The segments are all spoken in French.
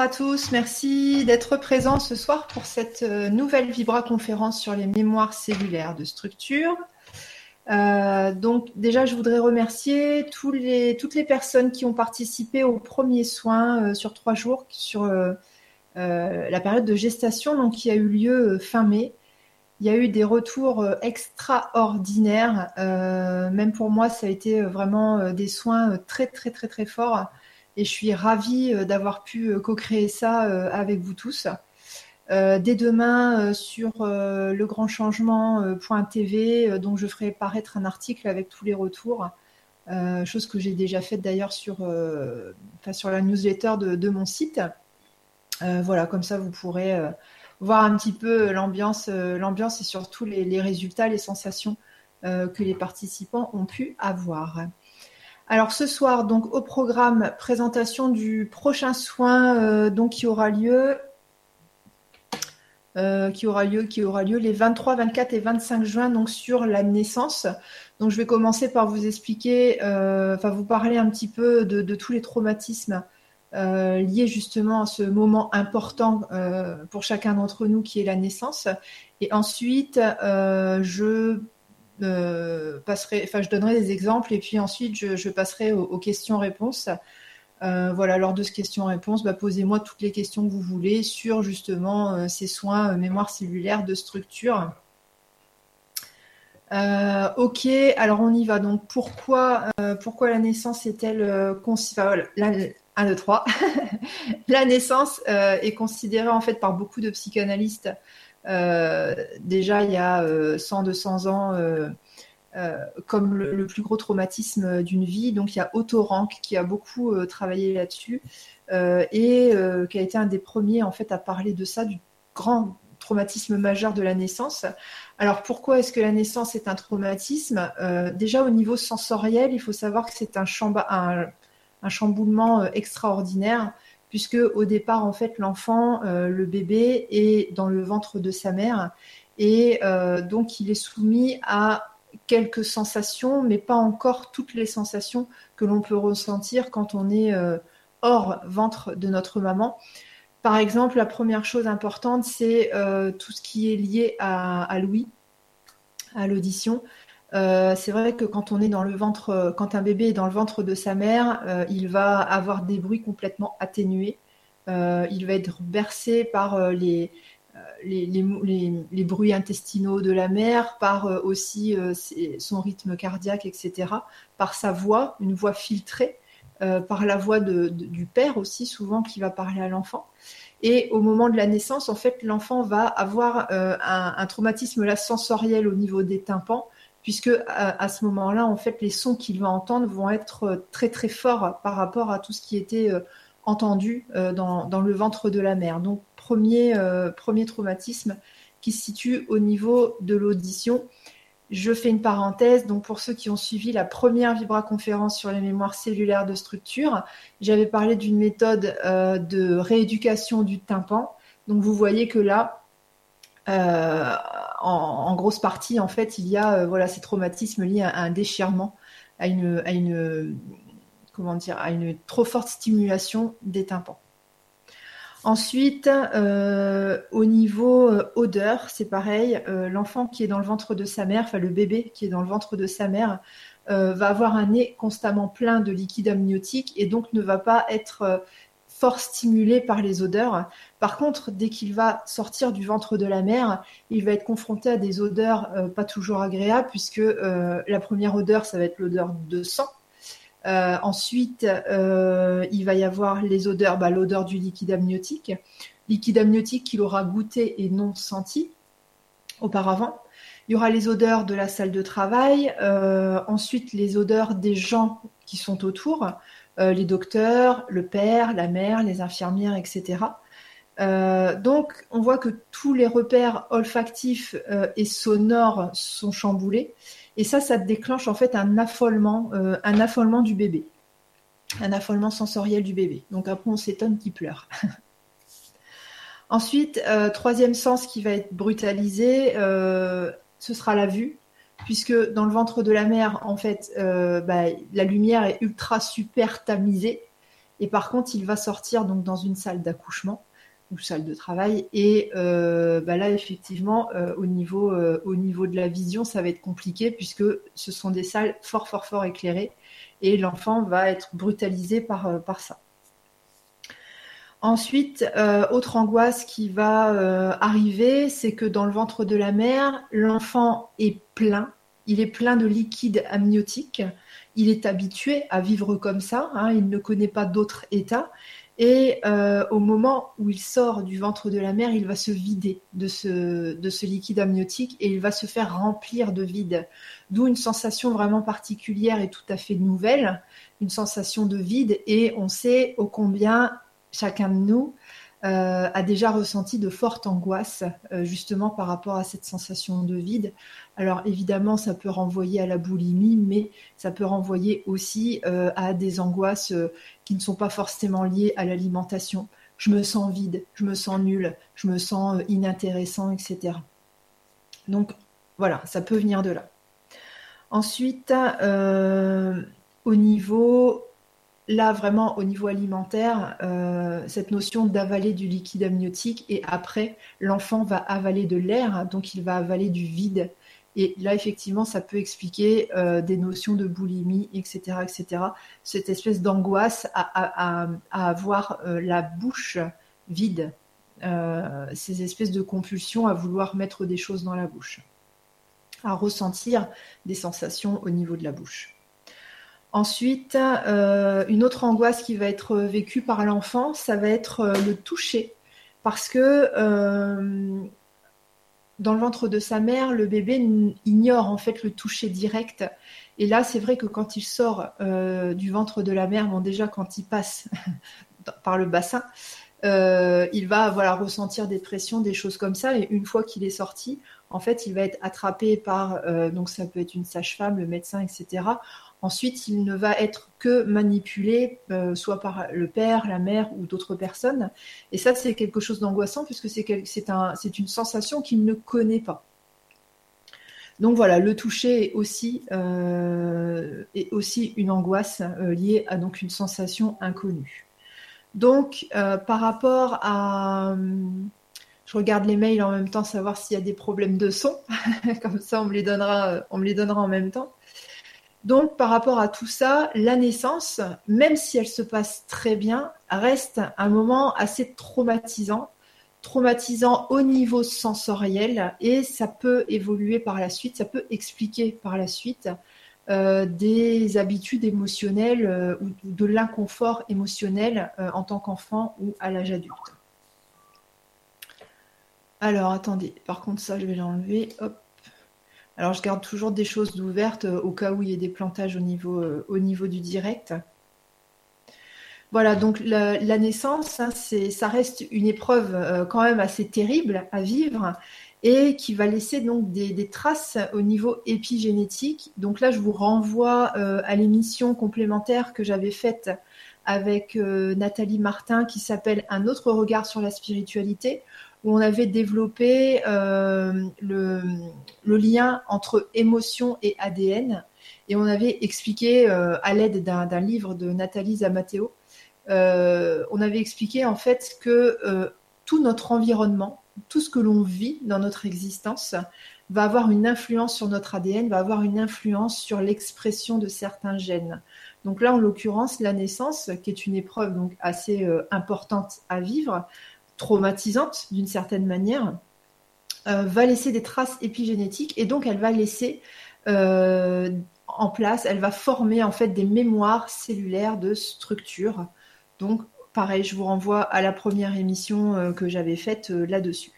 à tous, merci d'être présents ce soir pour cette euh, nouvelle Vibra conférence sur les mémoires cellulaires de structure. Euh, donc déjà, je voudrais remercier toutes les personnes qui ont participé aux premiers soins euh, sur trois jours sur la période de gestation, donc qui a eu lieu fin mai. Il y a eu des retours extraordinaires. même pour moi, ça a été vraiment des soins très très très très forts et je suis ravie euh, d'avoir pu euh, co-créer ça euh, avec vous tous. dès demain sur le grand changement.tv, dont je ferai paraître un article avec tous les retours, chose que j'ai déjà faite d'ailleurs sur, sur la newsletter de, mon site. voilà, comme ça vous pourrez voir un petit peu l'ambiance, l'ambiance et surtout les, résultats, les sensations que les participants ont pu avoir. Alors ce soir, donc au programme, présentation du prochain soin euh, donc, qui aura lieu. Euh, qui aura lieu, qui aura lieu les 23, 24 et 25 juin, donc sur la naissance. Donc je vais commencer par vous expliquer, euh, enfin vous parler un petit peu de, tous les traumatismes liés justement à ce moment important pour chacun d'entre nous qui est la naissance. Et ensuite, je passerai, enfin, je donnerai des exemples et puis ensuite je, passerai aux, questions-réponses. Euh, voilà, lors de ce question-réponse, bah, posez-moi toutes les questions que vous voulez sur justement euh, ces soins mémoire cellulaire de structure. ok, alors on y va. Donc pourquoi, pourquoi la naissance est-elle considérée la, 1, 2, 3. la naissance est considérée en fait par beaucoup de psychanalystes euh, déjà, il y a 100-200 euh, ans, euh, comme le, plus gros traumatisme d'une vie. Donc, il y a Otto Rank qui a beaucoup travaillé là-dessus et qui a été un des premiers en fait à parler de ça, du grand traumatisme majeur de la naissance. Alors pourquoi est-ce que la naissance est un traumatisme? Déjà au niveau sensoriel, il faut savoir que c'est un, un, chamboulement extraordinaire puisque au départ, en fait, l'enfant, euh, le bébé, est dans le ventre de sa mère et euh, donc il est soumis à quelques sensations, mais pas encore toutes les sensations que l'on peut ressentir quand on est euh, hors ventre de notre maman. Par exemple, la première chose importante, c'est tout ce qui est lié à, à l'ouïe, à l'audition. C'est vrai que quand on est dans le ventre, quand un bébé est dans le ventre de sa mère, il va avoir des bruits complètement atténués. il va être bercé par les, bruits intestinaux de la mère, par aussi son rythme cardiaque, etc., par sa voix, une voix filtrée, par la voix du père aussi, souvent, qui va parler à l'enfant. Et au moment de la naissance, en fait, l'enfant va avoir un, traumatisme sensoriel au niveau des tympans, puisque à, ce moment-là, en fait, les sons qu'il va entendre vont être très très forts par rapport à tout ce qui était entendu dans, le ventre de la mère. Donc premier, euh, premier traumatisme qui se situe au niveau de l'audition. Je fais une parenthèse, donc pour ceux qui ont suivi la première vibra-conférence sur les mémoires cellulaires de structure, j'avais parlé d'une méthode euh, de rééducation du tympan. Donc vous voyez que là, euh, en, grosse partie, en fait, il y a voilà, ces traumatismes liés à, un déchirement, à une, trop forte stimulation des tympans. Ensuite, euh, au niveau euh, odeur, c'est pareil. Euh, l'enfant qui est dans le ventre de sa mère, enfin le bébé qui est dans le ventre de sa mère, va avoir un nez constamment plein de liquide amniotique et donc ne va pas être fort stimulé par les odeurs. Par contre, dès qu'il va sortir du ventre de la mère, il va être confronté à des odeurs pas toujours agréables puisque la première odeur, ça va être l'odeur de sang euh, ensuite, euh, il va y avoir les odeurs, bah, l'odeur du liquide amniotique, liquide amniotique qu'il aura goûté et non senti auparavant. Il y aura les odeurs de la salle de travail, euh, ensuite les odeurs des gens qui sont autour, les docteurs, le père, la mère, les infirmières, etc. donc, on voit que tous les repères olfactifs et sonores sont chamboulés. Et ça, ça déclenche en fait un affolement, euh, un affolement du bébé, un affolement sensoriel du bébé. Donc après, on s'étonne qu'il pleure. Ensuite, euh, troisième sens qui va être brutalisé, euh, ce sera la vue, puisque dans le ventre de la mère, en fait, bah, la lumière est ultra super tamisée. Et par contre, il va sortir donc dans une salle d'accouchement ou salle de travail. Et euh, bah là, effectivement, euh, au, niveau, euh, au niveau de la vision, ça va être compliqué puisque ce sont des salles fort, fort, fort éclairées et l'enfant va être brutalisé par, par ça. Ensuite, autre angoisse qui va arriver, c'est que dans le ventre de la mère, l'enfant est plein, il est plein de liquide amniotique, il est habitué à vivre comme ça, hein, il ne connaît pas d'autre état, et euh, au moment où il sort du ventre de la mère, il va se vider de ce, de ce liquide amniotique et il va se faire remplir de vide. D'où une sensation vraiment particulière et tout à fait nouvelle, une sensation de vide. Et on sait ô combien chacun de nous euh, a déjà ressenti de fortes angoisses euh, justement par rapport à cette sensation de vide. Alors évidemment, ça peut renvoyer à la boulimie, mais ça peut renvoyer aussi euh, à des angoisses qui ne sont pas forcément liées à l'alimentation. Je me sens vide, je me sens nul, je me sens inintéressant, etc. Donc voilà, ça peut venir de là. Ensuite, au niveau là, vraiment, au niveau alimentaire, euh, cette notion d'avaler du liquide amniotique et après, l'enfant va avaler de l'air, donc il va avaler du vide. Et là, effectivement, ça peut expliquer euh, des notions de boulimie, etc., etc. Cette espèce d'angoisse à, avoir euh, la bouche vide, ces espèces de compulsions à vouloir mettre des choses dans la bouche, à ressentir des sensations au niveau de la bouche. Ensuite, euh, une autre angoisse qui va être vécue par l'enfant, ça va être euh, le toucher. Parce que euh, dans le ventre de sa mère, le bébé ignore en fait le toucher direct. Et là, c'est vrai que quand il sort du ventre de la mère, bon déjà quand il passe par le bassin, il va voilà ressentir des pressions, des choses comme ça. Et une fois qu'il est sorti, en fait, il va être attrapé par donc ça peut être une sage-femme, le médecin, etc Ensuite, il ne va être que manipulé, euh, soit par le père, la mère ou d'autres personnes. Et ça, c'est quelque chose d'angoissant puisque c'est un, une sensation qu'il ne connaît pas. Donc voilà, le toucher est aussi, euh, aussi une angoisse euh, liée à donc une sensation inconnue. Donc par rapport à, je regarde les mails en même temps, savoir s'il y a des problèmes de son, comme ça on on me les donnera en même temps. Donc, par rapport à tout ça, la naissance, même si elle se passe très bien, reste un moment assez traumatisant, traumatisant au niveau sensoriel, et ça peut évoluer par la suite, ça peut expliquer par la suite euh, des habitudes émotionnelles euh, ou de l'inconfort émotionnel euh, en tant qu'enfant ou à l'âge adulte. Alors, attendez, par contre, ça, je vais l'enlever. Hop. Alors, je garde toujours des choses ouvertes euh, au cas où il y ait des plantages au niveau, euh, du direct. Voilà, donc la, naissance, hein, ça reste une épreuve euh, quand même assez terrible à vivre et qui va laisser donc des, traces au niveau épigénétique. Donc là, je vous renvoie à l'émission complémentaire que j'avais faite avec Nathalie Martin qui s'appelle Un autre regard sur la spiritualité, où on avait développé euh, le, lien entre émotion et ADN. Et on avait expliqué, euh, à l'aide d'un livre de Nathalie Zamateo, euh, on avait expliqué en fait que tout notre environnement, tout ce que l'on vit dans notre existence, va avoir une influence sur notre ADN, va avoir une influence sur l'expression de certains gènes. Donc là, en l'occurrence, la naissance, qui est une épreuve donc assez importante à vivre, traumatisante d'une certaine manière, euh, va laisser des traces épigénétiques et donc elle va laisser euh, en place, elle va former en fait des mémoires cellulaires de structure. Donc pareil, je vous renvoie à la première émission euh, que j'avais faite là-dessus.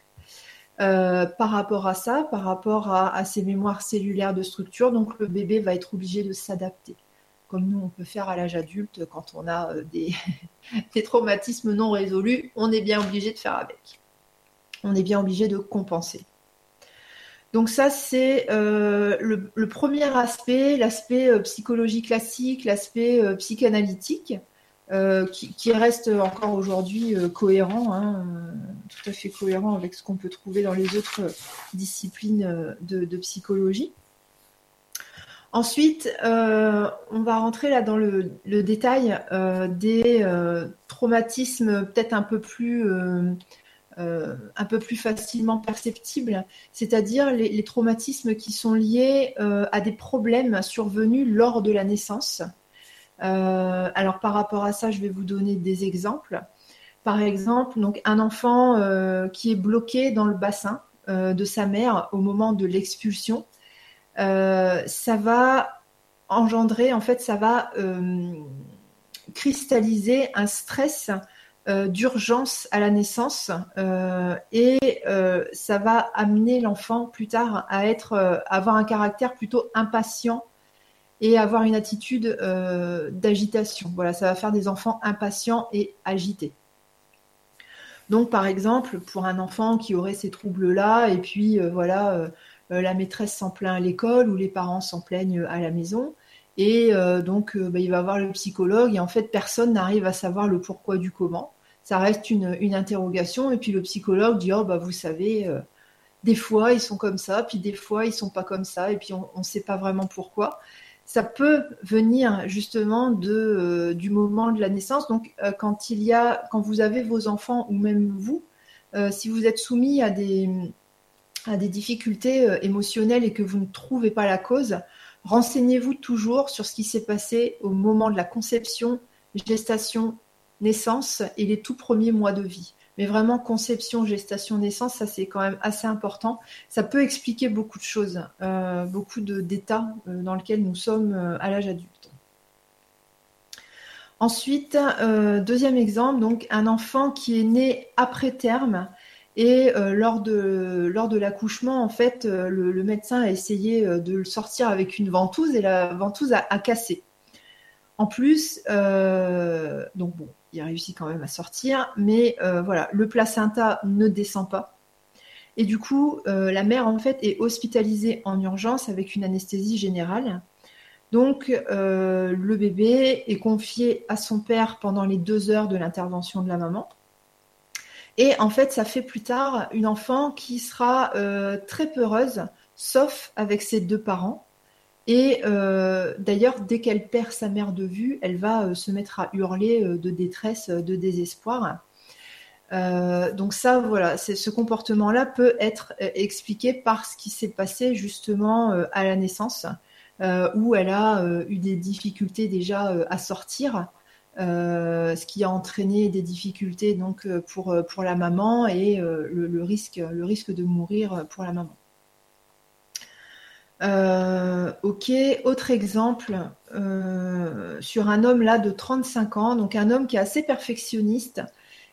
par rapport à ça, par rapport à, à, ces mémoires cellulaires de structure, donc le bébé va être obligé de s'adapter comme nous on peut faire à l'âge adulte quand on a euh, des, traumatismes non résolus, on est bien obligé de faire avec. On est bien obligé de compenser. Donc ça, c'est euh, le, premier aspect, l'aspect euh, psychologie classique, l'aspect psychanalytique, qui, reste encore aujourd'hui cohérent, hein, tout à fait cohérent avec ce qu'on peut trouver dans les autres disciplines de psychologie. Ensuite, euh, on va rentrer là dans le, détail euh, des euh, traumatismes peut-être un peu plus un peu plus facilement perceptibles, c'est-à-dire les, traumatismes qui sont liés à des problèmes survenus lors de la naissance. alors par rapport à ça, je vais vous donner des exemples. Par exemple, donc un enfant qui est bloqué dans le bassin de sa mère au moment de l'expulsion ça va engendrer, en fait, ça va euh, cristalliser un stress euh, d'urgence à la naissance et ça va amener l'enfant plus tard à être, avoir un caractère plutôt impatient et avoir une attitude d'agitation. Voilà, ça va faire des enfants impatients et agités. Donc, par exemple, pour un enfant qui aurait ces troubles-là, et puis voilà, euh, la maîtresse s'en plaint à l'école ou les parents s'en plaignent à la maison. Et euh, donc, euh, bah, il va voir le psychologue et en fait, personne n'arrive à savoir le pourquoi du comment. Ça reste une, interrogation et puis le psychologue dit, oh, bah, vous savez, des fois ils sont comme ça, puis des fois ils sont pas comme ça et puis on ne sait pas vraiment pourquoi. Ça peut venir justement de, du moment de la naissance. Donc, quand il y a, quand vous avez vos enfants ou même vous, si vous êtes soumis à des, à des difficultés euh, émotionnelles et que vous ne trouvez pas la cause, renseignez-vous toujours sur ce qui s'est passé au moment de la conception, gestation, naissance et les tout premiers mois de vie. Mais vraiment, conception, gestation, naissance, ça c'est quand même assez important. Ça peut expliquer beaucoup de choses, euh, beaucoup d'états euh, dans lesquels nous sommes à l'âge adulte. Ensuite, deuxième exemple, donc un enfant qui est né après terme et euh, lors de, l'accouchement, en fait, euh, le, médecin a essayé euh, de le sortir avec une ventouse et la ventouse a, cassé. En plus, donc bon, il a réussi quand même à sortir, mais voilà, le placenta ne descend pas. Et du coup, la mère, en fait, est hospitalisée en urgence avec une anesthésie générale. Donc, le bébé est confié à son père pendant les deux heures de l'intervention de la maman. Et en fait, ça fait plus tard une enfant qui sera euh, très peureuse, sauf avec ses deux parents. Et euh, d'ailleurs, dès qu'elle perd sa mère de vue, elle va euh, se mettre à hurler de détresse, de désespoir. donc ça, voilà, ce comportement-là peut être expliqué par ce qui s'est passé justement à la naissance, où elle a eu des difficultés déjà à sortir. Euh, ce qui a entraîné des difficultés donc euh, pour, euh, pour la maman et le, risque, de mourir pour la maman. ok, autre exemple sur un homme là de 35 ans, donc un homme qui est assez perfectionniste,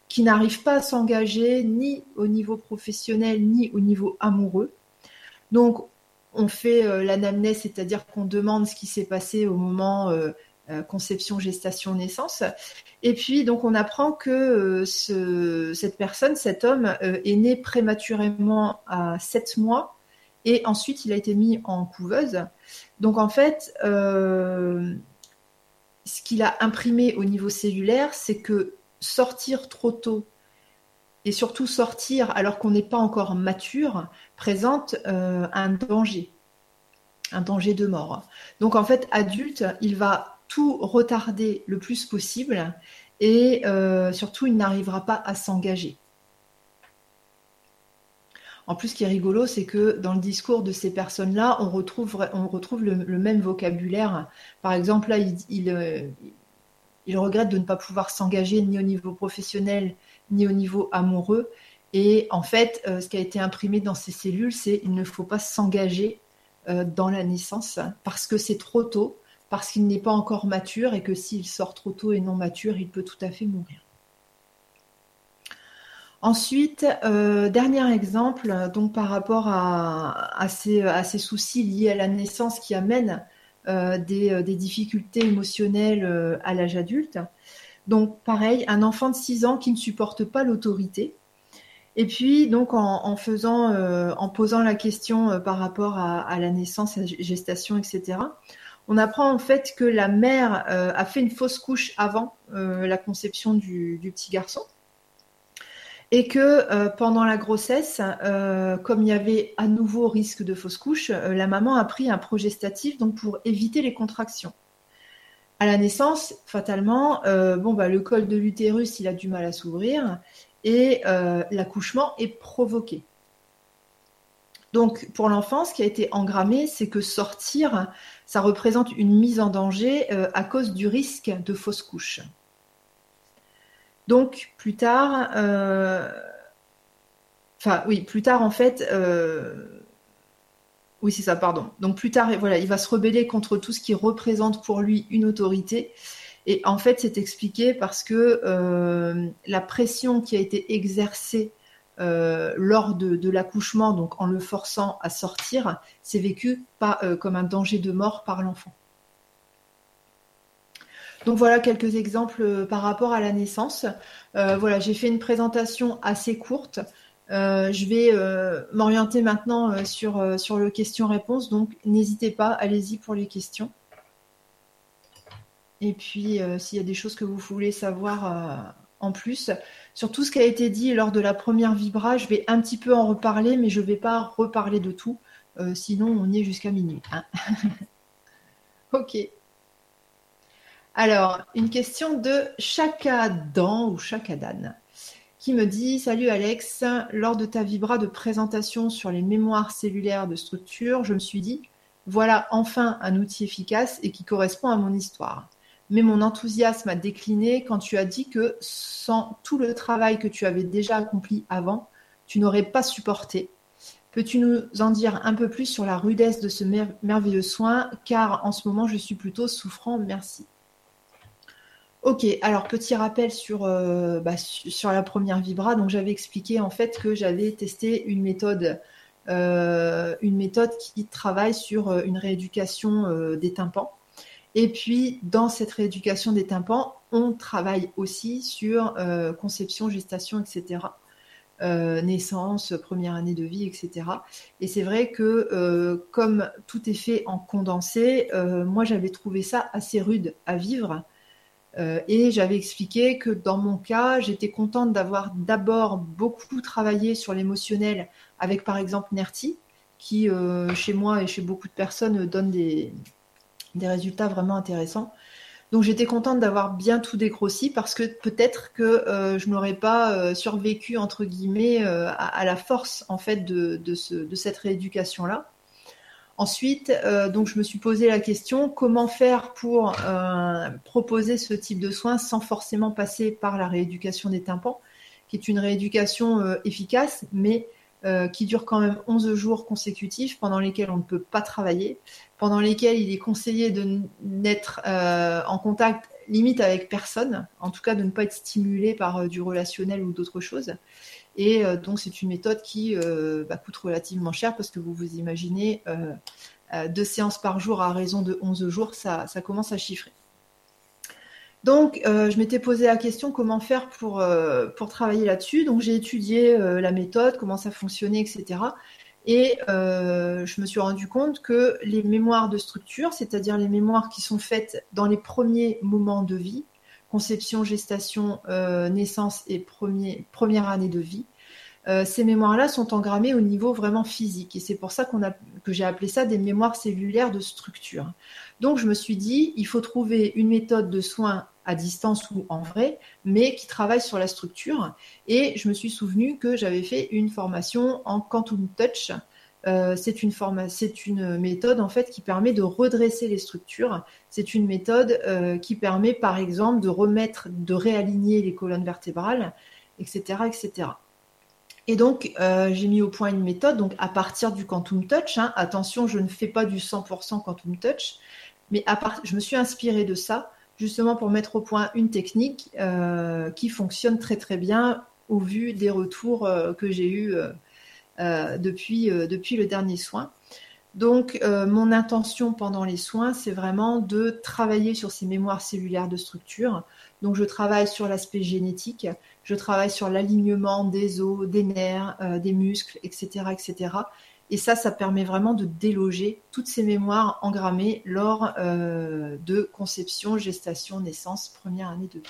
qui n'arrive pas à s'engager ni au niveau professionnel ni au niveau amoureux. Donc on fait l'anamnèse, c'est-à-dire qu'on demande ce qui s'est passé au moment euh, conception, gestation, naissance. Et puis, donc, on apprend que euh, ce, cette personne, cet homme, euh, est né prématurément à 7 mois et ensuite il a été mis en couveuse. Donc, en fait, ce qu'il a imprimé au niveau cellulaire, c'est que sortir trop tôt et surtout sortir alors qu'on n'est pas encore mature présente un danger, un danger de mort. Donc en fait, adulte, il va tout retarder le plus possible et euh, surtout il n'arrivera pas à s'engager. En plus, ce qui est rigolo, c'est que dans le discours de ces personnes-là, on retrouve, le, même vocabulaire. Par exemple, là, il, euh, il, regrette de ne pas pouvoir s'engager ni au niveau professionnel, ni au niveau amoureux. Et en fait, euh, ce qui a été imprimé dans ces cellules, c'est il ne faut pas s'engager dans la naissance parce que c'est trop tôt parce qu'il n'est pas encore mature et que s'il sort trop tôt et non mature, il peut tout à fait mourir. Ensuite, euh, dernier exemple, donc par rapport à, ces, soucis liés à la naissance qui amènent euh, des, difficultés émotionnelles euh, à l'âge adulte. Donc pareil, un enfant de 6 ans qui ne supporte pas l'autorité. Et puis donc en posant la question par rapport à, à, la naissance, à la gestation, etc on apprend en fait que la mère euh, a fait une fausse couche avant euh, la conception du, petit garçon. Et que pendant la grossesse, comme il y avait à nouveau risque de fausse couche, la maman a pris un progestatif donc pour éviter les contractions. À la naissance, fatalement, bon bah le col de l'utérus il a du mal à s'ouvrir et l'accouchement est provoqué. Donc, pour l'enfant, ce qui a été engrammé, c'est que sortir, ça représente une mise en danger euh, à cause du risque de fausse couche. Donc, plus tard, euh, enfin, oui, plus tard, en fait, euh, oui, c'est ça, pardon. Donc, plus tard, voilà, il va se rebeller contre tout ce qui représente pour lui une autorité. Et en fait, c'est expliqué parce que la pression qui a été exercée euh, lors de, l'accouchement, donc en le forçant à sortir, c'est vécu pas euh, comme un danger de mort par l'enfant. Donc voilà quelques exemples euh, par rapport à la naissance. voilà, j'ai fait une présentation assez courte. je vais m'orienter maintenant sur, sur le question-réponse, donc n'hésitez pas, allez-y pour les questions. Et puis, s'il y a des choses que vous voulez savoir en plus. Sur tout ce qui a été dit lors de la première vibra, je vais un petit peu en reparler, mais je ne vais pas reparler de tout. Euh, sinon, on y est jusqu'à minuit. Hein. ok. Alors, une question de Chakadan ou Chakadan qui me dit Salut Alex, lors de ta vibra de présentation sur les mémoires cellulaires de structure, je me suis dit voilà enfin un outil efficace et qui correspond à mon histoire mais mon enthousiasme a décliné quand tu as dit que sans tout le travail que tu avais déjà accompli avant, tu n'aurais pas supporté. Peux-tu nous en dire un peu plus sur la rudesse de ce merveilleux soin? Car en ce moment, je suis plutôt souffrant. Merci. Ok, alors petit rappel sur, euh, bah, la première vibra. Donc j'avais expliqué en fait que j'avais testé une méthode, euh, qui travaille sur euh, une rééducation des tympans. Et puis, dans cette rééducation des tympans, on travaille aussi sur euh, conception, gestation, etc. Euh, naissance, première année de vie, etc. Et c'est vrai que euh, comme tout est fait en condensé, moi j'avais trouvé ça assez rude à vivre. et j'avais expliqué que dans mon cas, j'étais contente d'avoir d'abord beaucoup travaillé sur l'émotionnel avec par exemple Nerti, qui chez moi et chez beaucoup de personnes donne des, des résultats vraiment intéressants. Donc j'étais contente d'avoir bien tout dégrossi parce que peut-être que euh, je n'aurais pas euh, survécu entre guillemets euh, à, la force en fait de, de, cette rééducation là. Ensuite, donc je me suis posé la question comment faire pour proposer ce type de soins sans forcément passer par la rééducation des tympans, qui est une rééducation efficace, mais qui dure quand même 11 jours consécutifs pendant lesquels on ne peut pas travailler pendant lesquels il est conseillé de n'être euh, en contact limite avec personne, en tout cas de ne pas être stimulé par euh, du relationnel ou d'autres choses. Et euh, donc c'est une méthode qui bah, coûte relativement cher parce que vous vous imaginez deux séances par jour à raison de 11 jours, ça commence à chiffrer. Donc, je m'étais posé la question comment faire pour, pour travailler là-dessus. Donc, j'ai étudié la méthode, comment ça fonctionnait, etc. Et euh, je me suis rendu compte que les mémoires de structure, c'est-à-dire les mémoires qui sont faites dans les premiers moments de vie, conception, gestation, euh, naissance et première année de vie, euh, ces mémoires-là sont engrammées au niveau vraiment physique. Et c'est pour ça a, que j'ai appelé ça des mémoires cellulaires de structure. Donc je me suis dit, il faut trouver une méthode de soins à distance ou en vrai, mais qui travaille sur la structure. Et je me suis souvenu que j'avais fait une formation en Quantum Touch. Euh, c'est une, c'est une méthode en fait qui permet de redresser les structures. C'est une méthode euh, qui permet par exemple de remettre, de réaligner les colonnes vertébrales, etc., etc. Et donc, euh, j'ai mis au point une méthode, donc à partir du Quantum Touch. Hein. attention, je ne fais pas du 100% Quantum Touch, mais je me suis inspirée de ça justement pour mettre au point une technique euh, qui fonctionne très très bien au vu des retours euh, que j'ai eus depuis, depuis le dernier soin. Donc, mon intention pendant les soins, c'est vraiment de travailler sur ces mémoires cellulaires de structure. Donc, je travaille sur l'aspect génétique, je travaille sur l'alignement des os, des nerfs, des muscles, etc., etc. Et ça, ça permet vraiment de déloger toutes ces mémoires engrammées lors euh, de conception, gestation, naissance, première année de vie.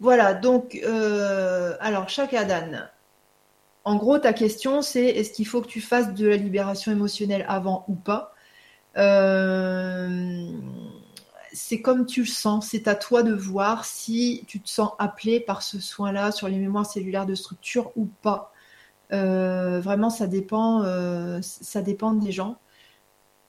voilà, donc, euh, alors, chaque Adan. En gros, ta question, c'est est-ce qu'il faut que tu fasses de la libération émotionnelle avant ou pas? Euh, C'est comme tu le sens, c'est à toi de voir si tu te sens appelé par ce soin-là sur les mémoires cellulaires de structure ou pas. Euh, vraiment, ça dépend, ça dépend des gens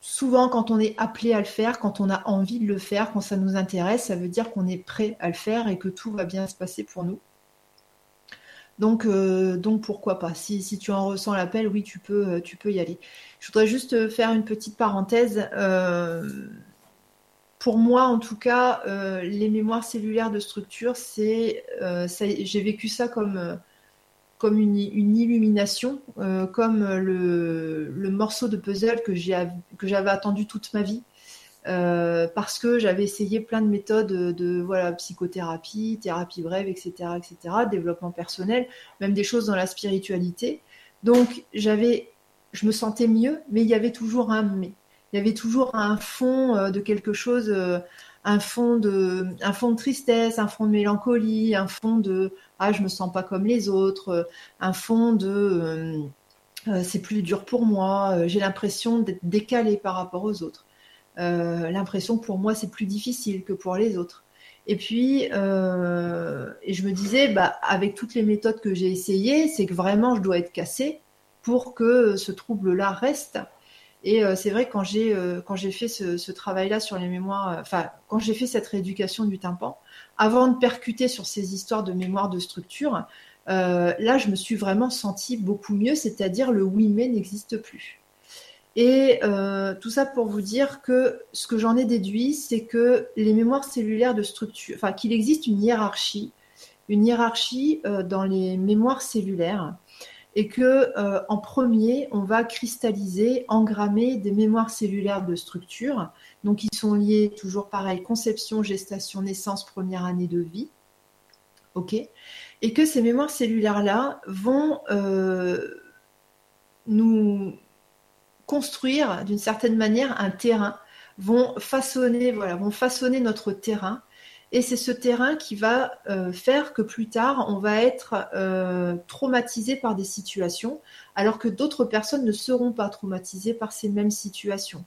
souvent, quand on est appelé à le faire, quand on a envie de le faire, quand ça nous intéresse, ça veut dire qu'on est prêt à le faire et que tout va bien se passer pour nous. Donc, euh, donc pourquoi pas? Si, tu en ressens l'appel, oui, tu peux, euh, tu peux y aller. Je voudrais juste faire une petite parenthèse. Euh, pour moi, en tout cas, les mémoires cellulaires de structure, c'est, j'ai vécu ça comme comme une, illumination, euh, comme le, morceau de puzzle que j'avais attendu toute ma vie. Euh, parce que j'avais essayé plein de méthodes de voilà psychothérapie, thérapie brève, etc., etc., développement personnel, même des choses dans la spiritualité. Donc j'avais, je me sentais mieux, mais il y avait toujours un mais. Il y avait toujours un fond euh, de quelque chose, un fond de, un fond de tristesse, un fond de mélancolie, un fond de ah je me sens pas comme les autres, un fond de euh, euh, c'est plus dur pour moi, euh, j'ai l'impression d'être décalé par rapport aux autres, l'impression que pour moi c'est plus difficile que pour les autres. Et puis, et je me disais, bah, avec toutes les méthodes que j'ai essayées, c'est que vraiment je dois être cassée pour que ce trouble-là reste. Et c'est vrai quand j'ai quand j'ai fait ce, travail-là sur les mémoires, enfin quand j'ai fait cette rééducation du tympan, avant de percuter sur ces histoires de mémoire de structure, euh, là, je me suis vraiment sentie beaucoup mieux, c'est-à-dire le oui mais n'existe plus. Et euh, tout ça pour vous dire que ce que j'en ai déduit, c'est que les mémoires cellulaires de structure, enfin qu'il existe une hiérarchie, une hiérarchie euh, dans les mémoires cellulaires, et que en premier, on va cristalliser, engrammer des mémoires cellulaires de structure donc, ils sont liés toujours pareil, conception, gestation, naissance, première année de vie. OK? Et que ces mémoires cellulaires-là vont euh, nous construire d'une certaine manière un terrain, vont façonner, voilà, vont façonner notre terrain. Et c'est ce terrain qui va euh, faire que plus tard, on va être euh, traumatisé par des situations, alors que d'autres personnes ne seront pas traumatisées par ces mêmes situations.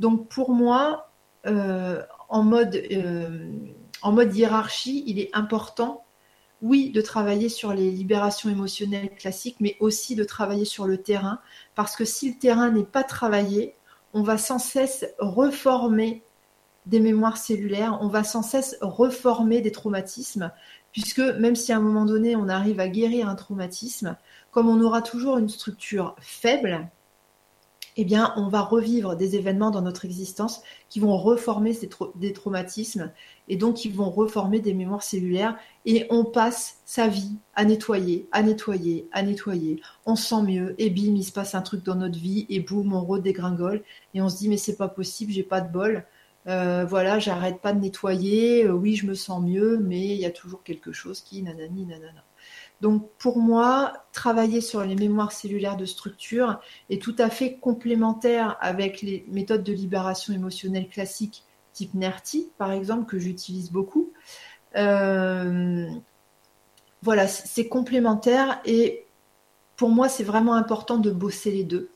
Donc pour moi, euh, en, mode, en mode hiérarchie, il est important, oui, de travailler sur les libérations émotionnelles classiques, mais aussi de travailler sur le terrain, parce que si le terrain n'est pas travaillé, on va sans cesse reformer des mémoires cellulaires, on va sans cesse reformer des traumatismes, puisque même si à un moment donné on arrive à guérir un traumatisme, comme on aura toujours une structure faible, eh bien, on va revivre des événements dans notre existence qui vont reformer des traumatismes et donc qui vont reformer des mémoires cellulaires et on passe sa vie à nettoyer, à nettoyer, à nettoyer. On se sent mieux et bim, il se passe un truc dans notre vie et boum, on redégringole et on se dit mais c'est pas possible, j'ai pas de bol. Euh, voilà, j'arrête pas de nettoyer. Euh, oui, je me sens mieux, mais il y a toujours quelque chose qui nanani nanana. Donc pour moi, travailler sur les mémoires cellulaires de structure est tout à fait complémentaire avec les méthodes de libération émotionnelle classiques type NERTI, par exemple, que j'utilise beaucoup. Euh, voilà, c'est complémentaire et pour moi, c'est vraiment important de bosser les deux.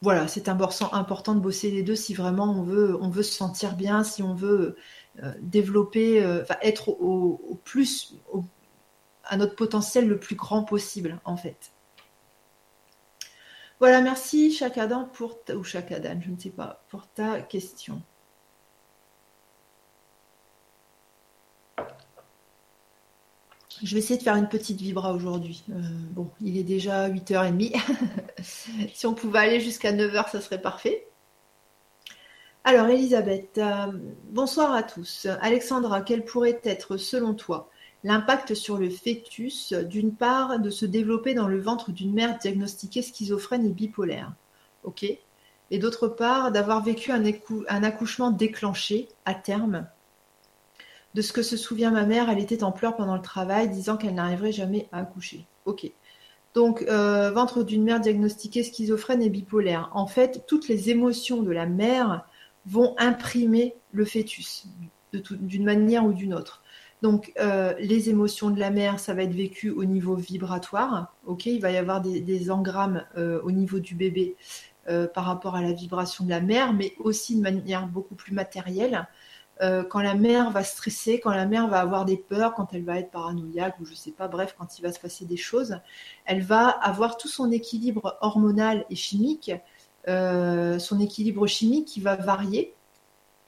Voilà, c'est important de bosser les deux si vraiment on veut, se sentir bien, si on veut euh, développer, euh, être au, plus, à notre potentiel le plus grand possible, en fait. Voilà, merci Chakadan pour ou Chakadan, je ne sais pas, pour ta question. Je vais essayer de faire une petite vibra aujourd'hui. Euh, bon, il est déjà 8h30. si on pouvait aller jusqu'à 9h, ça serait parfait. Alors, Elisabeth, euh, bonsoir à tous. Alexandra, quel pourrait être, selon toi, l'impact sur le fœtus, d'une part, de se développer dans le ventre d'une mère diagnostiquée schizophrène et bipolaire? Ok. Et d'autre part, d'avoir vécu un, un, accouchement déclenché à terme? De ce que se souvient ma mère, elle était en pleurs pendant le travail, disant qu'elle n'arriverait jamais à accoucher. Ok. Donc, euh, ventre d'une mère diagnostiquée schizophrène et bipolaire. En fait, toutes les émotions de la mère vont imprimer le fœtus. d'une manière ou d'une autre. Donc, euh, les émotions de la mère, ça va être vécu au niveau vibratoire. Ok, il va y avoir des, engrammes euh, au niveau du bébé par rapport à la vibration de la mère, mais aussi de manière beaucoup plus matérielle. Quand la mère va stresser, quand la mère va avoir des peurs, quand elle va être paranoïaque ou je sais pas, bref, quand il va se passer des choses, elle va avoir tout son équilibre hormonal et chimique, son équilibre chimique qui va varier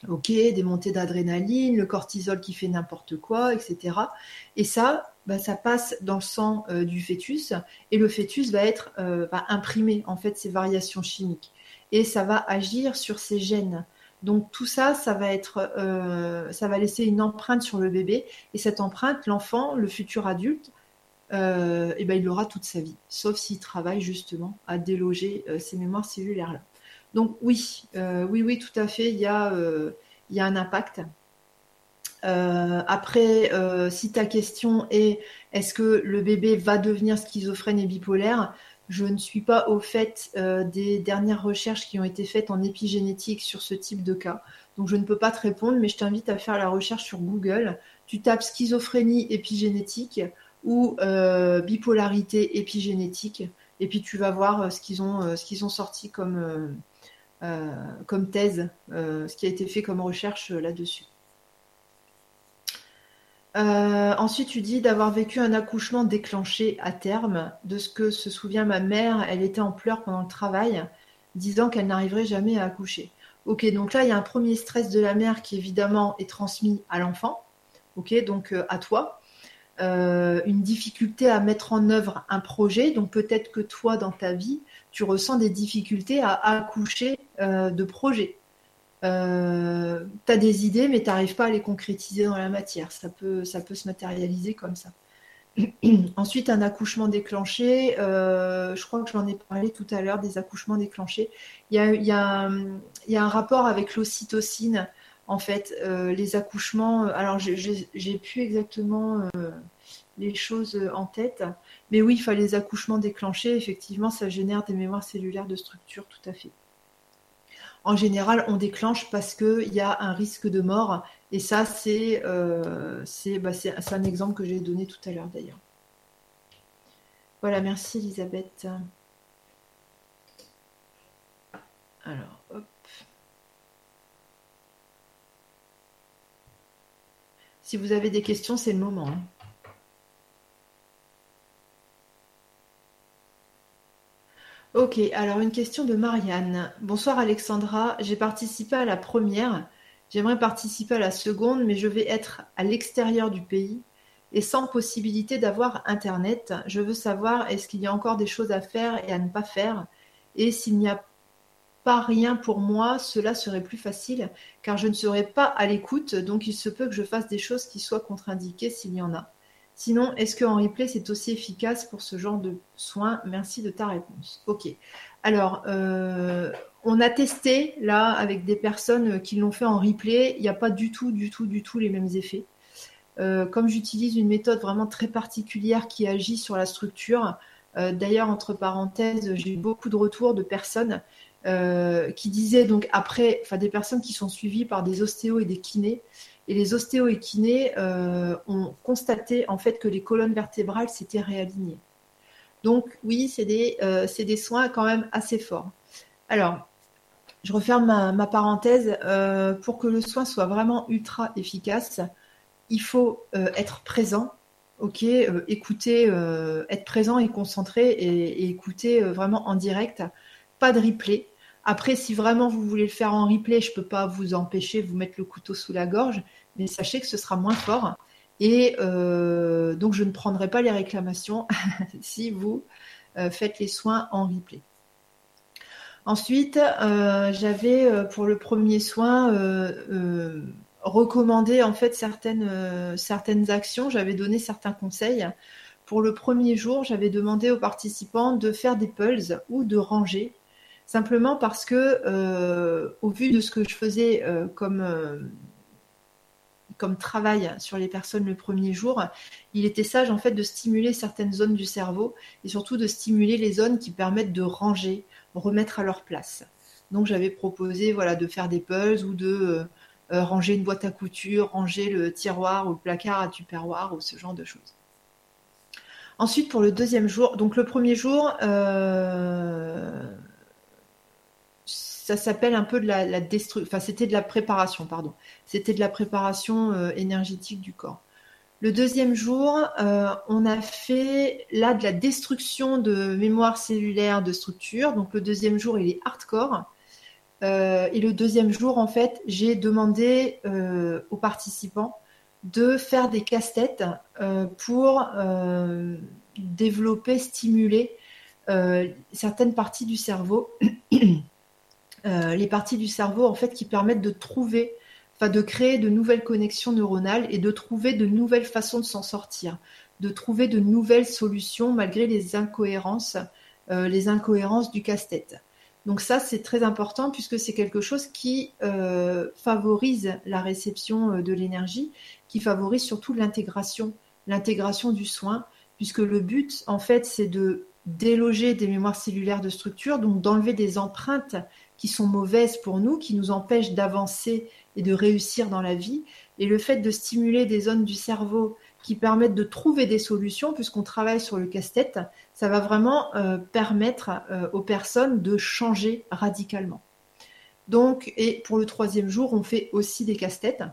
Ok, des montées d'adrénaline, le cortisol qui fait n'importe quoi, etc. Et ça, bah, ça passe dans le sang euh, du fœtus et le fœtus va être euh, imprimé en fait ces variations chimiques et ça va agir sur ses gènes. Donc tout ça, ça va être, euh, ça va laisser une empreinte sur le bébé et cette empreinte, l'enfant, le futur adulte, et ben, il l'aura toute sa vie, sauf s'il travaille justement à déloger ces mémoires cellulaires là. Donc oui, euh, oui, oui, tout à fait, il y a, euh, un impact. Euh, après, si ta question est est-ce que le bébé va devenir schizophrène et bipolaire Je ne suis pas au fait des dernières recherches qui ont été faites en épigénétique sur ce type de cas. Donc je ne peux pas te répondre, mais je t'invite à faire la recherche sur Google. Tu tapes schizophrénie épigénétique ou bipolarité épigénétique, et puis tu vas voir ce qu'ils ont, ce qu'ils ont sorti comme euh, thèse, euh, ce qui a été fait comme recherche euh, ensuite, tu dis d'avoir vécu un accouchement déclenché à terme. De ce que se souvient ma mère, elle était en pleurs pendant le travail, disant qu'elle n'arriverait jamais à accoucher. Ok, donc là, il y a un premier stress de la mère qui évidemment est transmis à l'enfant. Ok, donc à toi. une difficulté à mettre en œuvre un projet. Donc peut-être que toi, dans ta vie, tu ressens des difficultés à accoucher euh, de projets. Euh, tu as des idées, mais tu n'arrives pas à les concrétiser dans la matière. Ça peut, ça peut se matérialiser comme ça. Ensuite, un accouchement déclenché. Euh, je crois que j'en ai parlé tout à l'heure des accouchements déclenchés. Il y a, un rapport avec l'ocytocine. En fait, les accouchements. Alors, j'ai plus exactement les choses en tête. Mais oui, les accouchements déclenchés. Effectivement, ça génère des mémoires cellulaires de structure, tout à fait. En général, on déclenche parce qu'il y a un risque de mort. Et ça, c'est euh, bah, un exemple que j'ai donné tout à l'heure d'ailleurs. Voilà, merci Elisabeth. Alors, hop. Si vous avez des questions, c'est le moment. Hein. Ok, alors une question de Marianne. Bonsoir Alexandra, j'ai participé à la première, j'aimerais participer à la seconde, mais je vais être à l'extérieur du pays et sans possibilité d'avoir Internet. Je veux savoir est-ce qu'il y a encore des choses à faire et à ne pas faire, et s'il n'y a pas rien pour moi, cela serait plus facile, car je ne serai pas à l'écoute, donc il se peut que je fasse des choses qui soient contre-indiquées s'il y en a. Sinon, est-ce qu'en replay, c'est aussi efficace pour ce genre de soins Merci de ta réponse. Ok. Alors, euh, on a testé là avec des personnes qui l'ont fait en replay. Il n'y a pas du tout, du tout, du tout les mêmes effets. Euh, comme j'utilise une méthode vraiment très particulière qui agit sur la structure, euh, d'ailleurs, entre parenthèses, j'ai eu beaucoup de retours de personnes qui disaient donc après, enfin des personnes qui sont suivies par des ostéos et des kinés, et les ostéo euh, ont constaté en fait que les colonnes vertébrales s'étaient réalignées. Donc oui, c'est des, euh, soins quand même assez forts. Alors, je referme ma, parenthèse. Euh, pour que le soin soit vraiment ultra efficace, il faut être présent, ok, écouter, être présent et concentré et, et écouter vraiment en direct, pas de replay. Après, si vraiment vous voulez le faire en replay, je ne peux pas vous empêcher de vous mettre le couteau sous la gorge mais sachez que ce sera moins fort. Et euh, donc, je ne prendrai pas les réclamations si vous euh, faites les soins en replay. Ensuite, euh, j'avais pour le premier soin recommandé en fait certaines, certaines actions. J'avais donné certains conseils. Pour le premier jour, j'avais demandé aux participants de faire des pulls ou de ranger, simplement parce que, au vu de ce que je faisais comme comme travail sur les personnes le premier jour, il était sage en fait de stimuler certaines zones du cerveau et surtout de stimuler les zones qui permettent de ranger, remettre à leur place. Donc j'avais proposé voilà de faire des puzzles ou de ranger une boîte à couture, ranger le tiroir ou le placard à tupperware ou ce genre de choses. Ensuite, pour le deuxième jour, donc le premier jour, ça s'appelle un peu de la, destruction, enfin c'était de la préparation, pardon. C'était de la préparation euh, énergétique du corps. Le deuxième jour, euh, on a fait là de la destruction de mémoire cellulaire de structure. Donc le deuxième jour, il est hardcore. Euh, et le deuxième jour, en fait, j'ai demandé aux participants de faire des casse-têtes pour développer, stimuler certaines parties du cerveau Euh, les parties du cerveau en fait qui permettent de trouver, enfin de créer de nouvelles connexions neuronales et de trouver de nouvelles façons de s'en sortir, de trouver de nouvelles solutions malgré les incohérences, euh, les incohérences du casse-tête. Donc ça c'est très important puisque c'est quelque chose qui euh, favorise la réception de l'énergie, qui favorise surtout l'intégration, l'intégration du soin, puisque le but en fait c'est de déloger des mémoires cellulaires de structure, donc d'enlever des empreintes qui sont mauvaises pour nous, qui nous empêchent d'avancer et de réussir dans la vie. Et le fait de stimuler des zones du cerveau qui permettent de trouver des solutions, puisqu'on travaille sur le casse-tête, ça va vraiment euh, permettre euh, aux personnes de changer radicalement. Donc, et pour le troisième jour, on fait aussi des casse-têtes.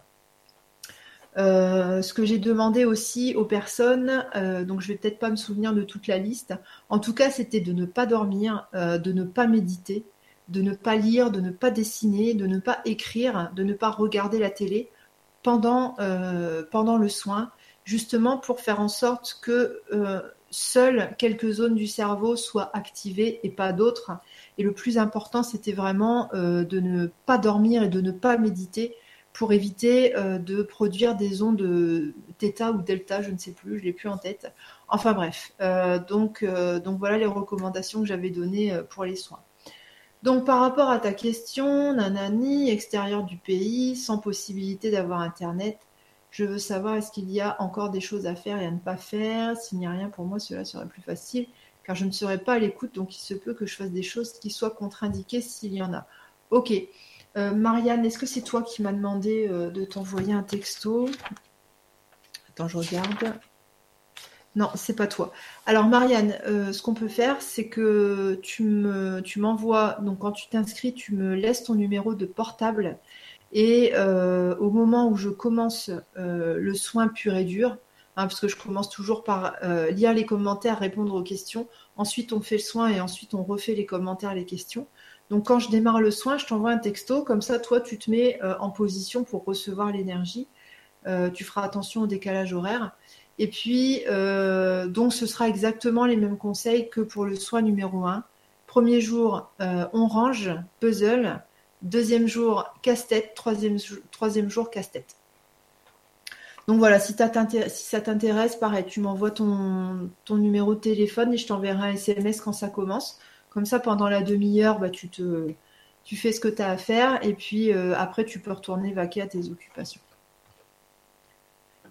Euh, ce que j'ai demandé aussi aux personnes, donc je vais peut-être pas me souvenir de toute la liste. En tout cas, c'était de ne pas dormir, de ne pas méditer, de ne pas lire, de ne pas dessiner, de ne pas écrire, de ne pas regarder la télé pendant, euh, le soin, justement pour faire en sorte que euh, seules quelques zones du cerveau soient activées et pas d'autres. Et le plus important, c'était vraiment euh, de ne pas dormir et de ne pas méditer pour éviter de produire des ondes de θ ou delta, je ne sais plus, je l'ai plus en tête. Enfin bref, donc voilà les recommandations que j'avais données pour les soins. Donc par rapport à ta question, Nanani, extérieur du pays, sans possibilité d'avoir Internet, je veux savoir est-ce qu'il y a encore des choses à faire et à ne pas faire? S'il n'y a rien pour moi, cela serait plus facile, car je ne serai pas à l'écoute, donc il se peut que je fasse des choses qui soient contre-indiquées s'il y en a. Ok. Euh, Marianne, est-ce que c'est toi qui m'as demandé euh, de t'envoyer un texto? Attends, je regarde. Non, c'est pas toi. Alors Marianne, euh, ce qu'on peut faire, c'est que tu me, tu m'envoies. Donc quand tu t'inscris, tu me laisses ton numéro de portable et euh, au moment où je commence euh, le soin pur et dur, hein, parce que je commence toujours par lire les commentaires, répondre aux questions. Ensuite, on fait le soin et ensuite on refait les commentaires, les questions. Donc quand je démarre le soin, je t'envoie un texto. Comme ça, toi, tu te mets en position pour recevoir l'énergie. tu feras attention au décalage horaire. Et puis, euh, donc, ce sera exactement les mêmes conseils que pour le soin numéro 1. Premier jour, euh, on range, puzzle. Deuxième jour, casse-tête. Troisième, troisième jour, casse-tête. Donc voilà, si, ça t'intéresse, pareil, tu m'envoies ton, ton, numéro de téléphone et je t'enverrai un SMS quand ça commence. Comme ça, pendant la demi-heure, bah, tu, tu fais ce que tu as à faire et puis euh, après, tu peux retourner vaquer à tes occupations.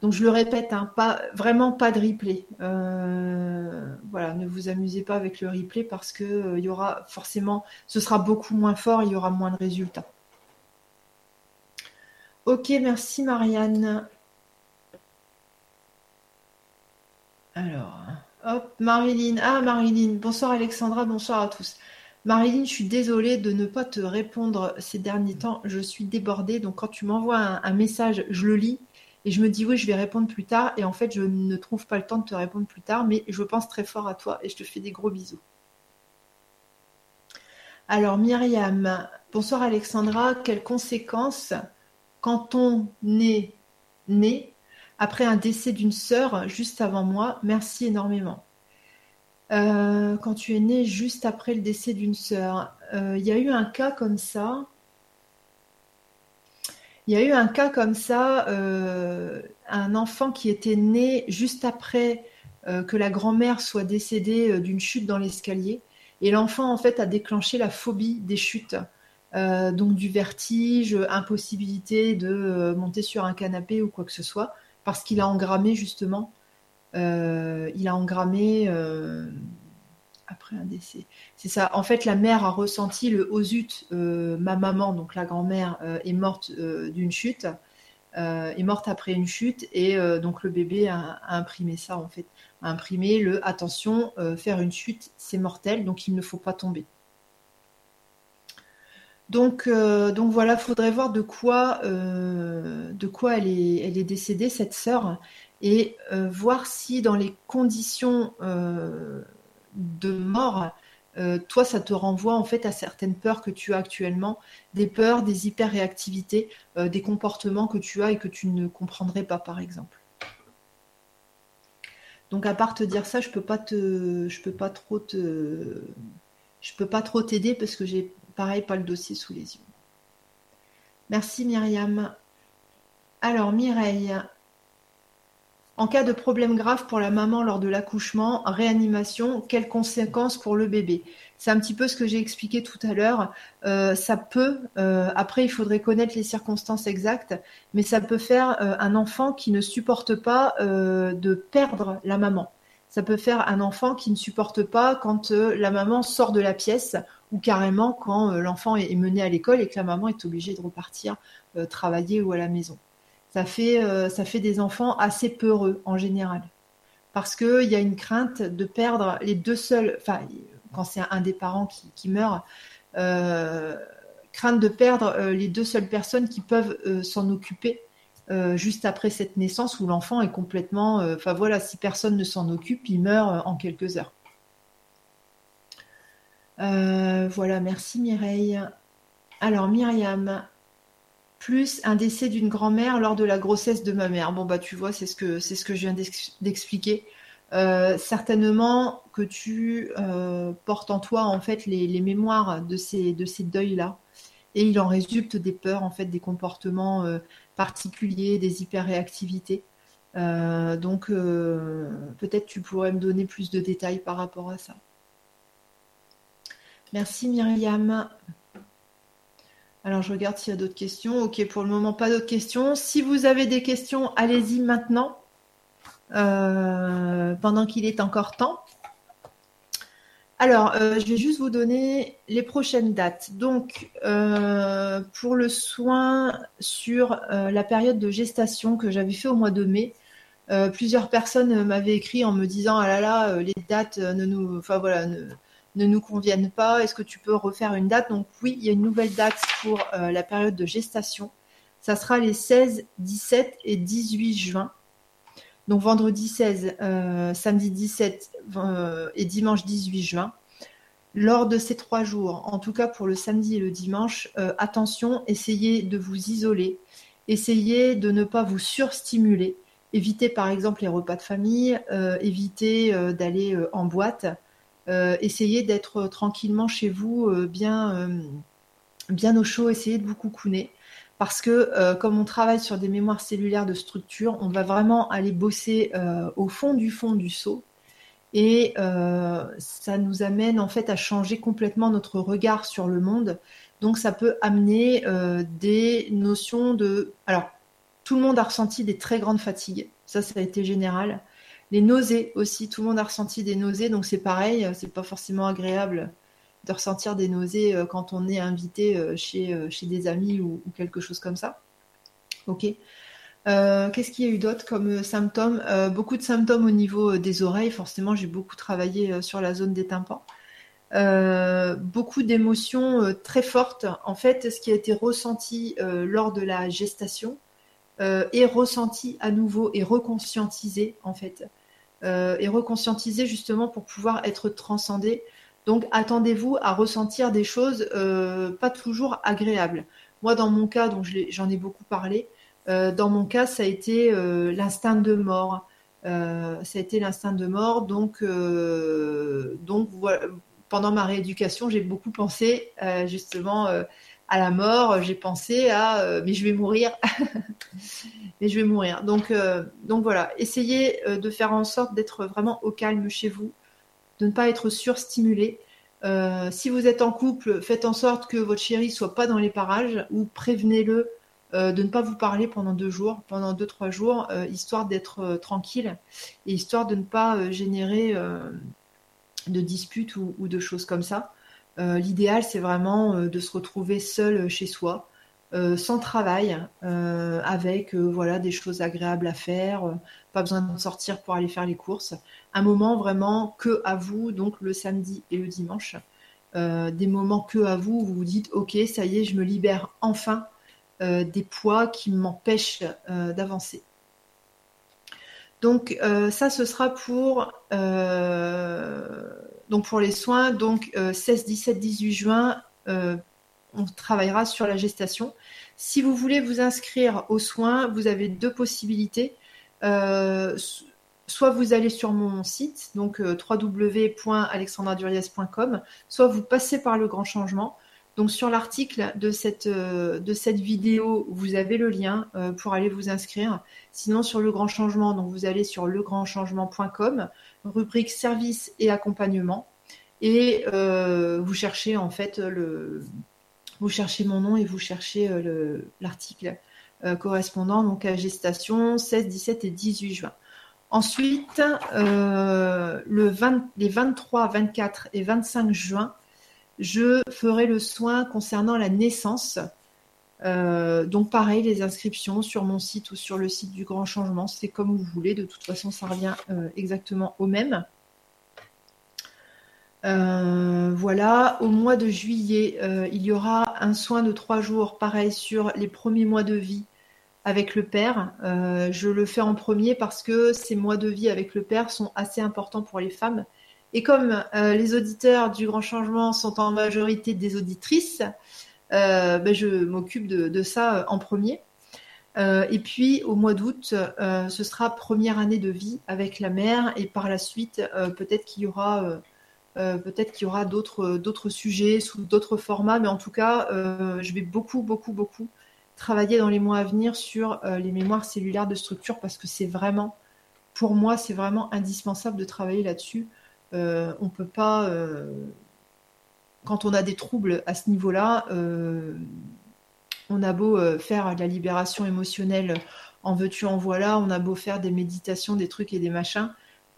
Donc je le répète, hein, pas, vraiment pas de replay. Euh, voilà, ne vous amusez pas avec le replay parce que euh, y aura forcément, ce sera beaucoup moins fort, il y aura moins de résultats. Ok, merci Marianne. Alors, hop, Marilyn. Ah Marilyn, bonsoir Alexandra, bonsoir à tous. Marilyn, je suis désolée de ne pas te répondre ces derniers temps. Je suis débordée, donc quand tu m'envoies un message, je le lis et je me dis, oui, je vais répondre plus tard. Et en fait, je ne trouve pas le temps de te répondre plus tard, mais je pense très fort à toi et je te fais des gros bisous. Alors, Myriam, bonsoir Alexandra. Quelles conséquences quand on est né après un décès d'une sœur juste avant moi? Merci énormément. Euh, quand tu es né juste après le décès d'une sœur, euh, il y a eu un cas comme ça. Il y a eu un cas comme ça, euh, un enfant qui était né juste après euh, que la grand-mère soit décédée euh, d'une chute dans l'escalier. Et l'enfant, en fait, a déclenché la phobie des chutes. donc du vertige, impossibilité de monter sur un canapé ou quoi que ce soit, parce qu'il a engrammé justement, il a engrammé après un décès. C'est ça. En fait, la mère a ressenti le osut. Euh, ma maman, donc la grand-mère, euh, est morte euh, d'une chute, est morte après une chute, et donc le bébé a, imprimé ça en fait, a imprimé le attention, faire une chute, c'est mortel, donc il ne faut pas tomber. Donc, donc voilà, faudrait voir de quoi, de quoi elle est, elle est décédée cette sœur et voir si dans les conditions de mort, euh, toi, ça te renvoie en fait à certaines peurs que tu as actuellement, des peurs, des hyper-réactivités, euh, des comportements que tu as et que tu ne comprendrais pas, par exemple. Donc, à part te dire ça, je peux pas te, je peux pas trop te, je peux pas trop t'aider parce que j'ai, pareil, pas le dossier sous les yeux. Merci Myriam. Alors Mireille, en cas de problème grave pour la maman lors de l'accouchement, réanimation, quelles conséquences pour le bébé? C'est un petit peu ce que j'ai expliqué tout à l'heure. Euh, ça peut, euh, après il faudrait connaître les circonstances exactes, mais ça peut faire euh, un enfant qui ne supporte pas de perdre la maman. Ça peut faire un enfant qui ne supporte pas quand la maman sort de la pièce ou carrément quand l'enfant est mené à l'école et que la maman est obligée de repartir travailler ou à la maison ça fait, euh, ça fait des enfants assez peureux en général. Parce qu'il y a une crainte de perdre les deux seuls, enfin, quand c'est un des parents qui, meurt, euh, crainte de perdre euh, les deux seules personnes qui peuvent s'en occuper juste après cette naissance où l'enfant est complètement. Enfin voilà, si personne ne s'en occupe, il meurt en quelques heures. voilà, merci Mireille. Alors Myriam, plus un décès d'une grand-mère lors de la grossesse de ma mère. Bon bah tu vois, c'est ce que c'est ce que je viens d'expliquer. Euh, certainement que tu euh, portes en toi en fait les, mémoires de ces de ces deuils là, et il en résulte des peurs en fait, des comportements euh, particuliers, des hyperréactivités. donc peut-être tu pourrais me donner plus de détails par rapport à ça. Merci Myriam. Alors, je regarde s'il y a d'autres questions. Ok, pour le moment, pas d'autres questions. Si vous avez des questions, allez-y maintenant, euh, pendant qu'il est encore temps. Alors, euh, je vais juste vous donner les prochaines dates. Donc, euh, pour le soin sur la période de gestation que j'avais fait au mois de mai, plusieurs personnes m'avaient écrit en me disant ah là là, les dates ne nous, enfin voilà, ne nous conviennent pas. Est-ce que tu peux refaire une date? Donc oui, il y a une nouvelle date pour euh, la période de gestation. Ça sera les 16, 17 et 18 juin. Donc vendredi 16, euh, samedi 17 euh, et dimanche 18 juin. Lors de ces trois jours, en tout cas pour le samedi et le dimanche, attention, essayez de vous isoler, essayez de ne pas vous surstimuler, évitez par exemple les repas de famille, évitez d'aller en boîte, essayez d'être tranquillement chez vous, euh, bien, euh, bien au chaud, essayez de vous coucouner. Parce que comme on travaille sur des mémoires cellulaires de structure, on va vraiment aller bosser au fond du fond du seau. Et ça nous amène en fait à changer complètement notre regard sur le monde. Donc ça peut amener des notions de... Alors, tout le monde a ressenti des très grandes fatigues. Ça, ça a été général. Les nausées aussi, tout le monde a ressenti des nausées, donc c'est pareil, euh, c'est pas forcément agréable de ressentir des nausées euh, quand on est invité euh, chez, chez des amis ou, quelque chose comme ça. Ok. Qu'est-ce qu'il y a eu d'autre comme symptômes? Beaucoup de symptômes au niveau des oreilles. Forcément, j'ai beaucoup travaillé sur la zone des tympans. beaucoup d'émotions très fortes. En fait, ce qui a été ressenti lors de la gestation est ressenti à nouveau et reconscientisé en fait euh, et reconscientiser justement pour pouvoir être transcendé. Donc attendez-vous à ressentir des choses euh, pas toujours agréables. Moi, dans mon cas, donc j'en ai beaucoup parlé, euh, dans mon cas, ça a été l'instinct de mort. ça a été l'instinct de mort. Donc, donc pendant ma rééducation, j'ai beaucoup pensé justement à la mort, j'ai pensé à euh, mais je vais mourir, mais je vais mourir. Donc, euh, donc voilà, essayez euh, de faire en sorte d'être vraiment au calme chez vous, de ne pas être surstimulé. si vous êtes en couple, faites en sorte que votre chéri soit pas dans les parages ou prévenez-le de ne pas vous parler pendant deux jours, pendant deux trois jours, histoire d'être tranquille et histoire de ne pas générer de disputes ou, de choses comme ça. L'idéal, c'est vraiment de se retrouver seul chez soi, sans travail, avec voilà des choses agréables à faire, pas besoin de sortir pour aller faire les courses. Un moment vraiment que à vous, donc le samedi et le dimanche. des moments que à vous, où vous vous dites ok, ça y est, je me libère enfin euh, des poids qui m'empêchent euh, d'avancer. Donc euh, ça, ce sera pour, donc pour les soins. Donc 16, 17, 18 juin, on travaillera sur la gestation. Si vous voulez vous inscrire aux soins, vous avez deux possibilités. soit vous allez sur mon site, donc www.alexandraduriez.com, soit vous passez par le grand changement. Donc sur l'article de cette, euh, de cette vidéo, vous avez le lien euh, pour aller vous inscrire. Sinon sur le grand changement, donc vous allez sur legrandchangement.com, rubrique services et accompagnement, et euh, vous cherchez en fait le, vous cherchez mon nom et vous cherchez l'article correspondant donc à gestation 16, 17 et 18 juin. Ensuite, le 20, les 23, 24 et 25 juin, je ferai le soin concernant la naissance. Euh, donc pareil, les inscriptions sur mon site ou sur le site du Grand Changement, c'est comme vous voulez. De toute façon, ça revient euh, exactement au même. Euh, voilà, au mois de juillet, il y aura un soin de trois jours, pareil sur les premiers mois de vie avec le père. je le fais en premier parce que ces mois de vie avec le père sont assez importants pour les femmes et comme les auditeurs du Grand Changement sont en majorité des auditrices, ben, je m'occupe de, ça euh, en premier. et puis au mois d'août, ce sera première année de vie avec la mère, et par la suite, peut-être qu'il y aura, peut-être qu'il y aura d'autres, sujets sous d'autres formats, mais en tout cas, je vais beaucoup, beaucoup, beaucoup travailler dans les mois à venir sur les mémoires cellulaires de structure parce que c'est vraiment, pour moi, c'est vraiment indispensable de travailler là-dessus. Euh, on peut pas, euh, quand on a des troubles à ce niveau-là, euh, on a beau faire de la libération émotionnelle en veux-tu, en voilà, on a beau faire des méditations, des trucs et des machins,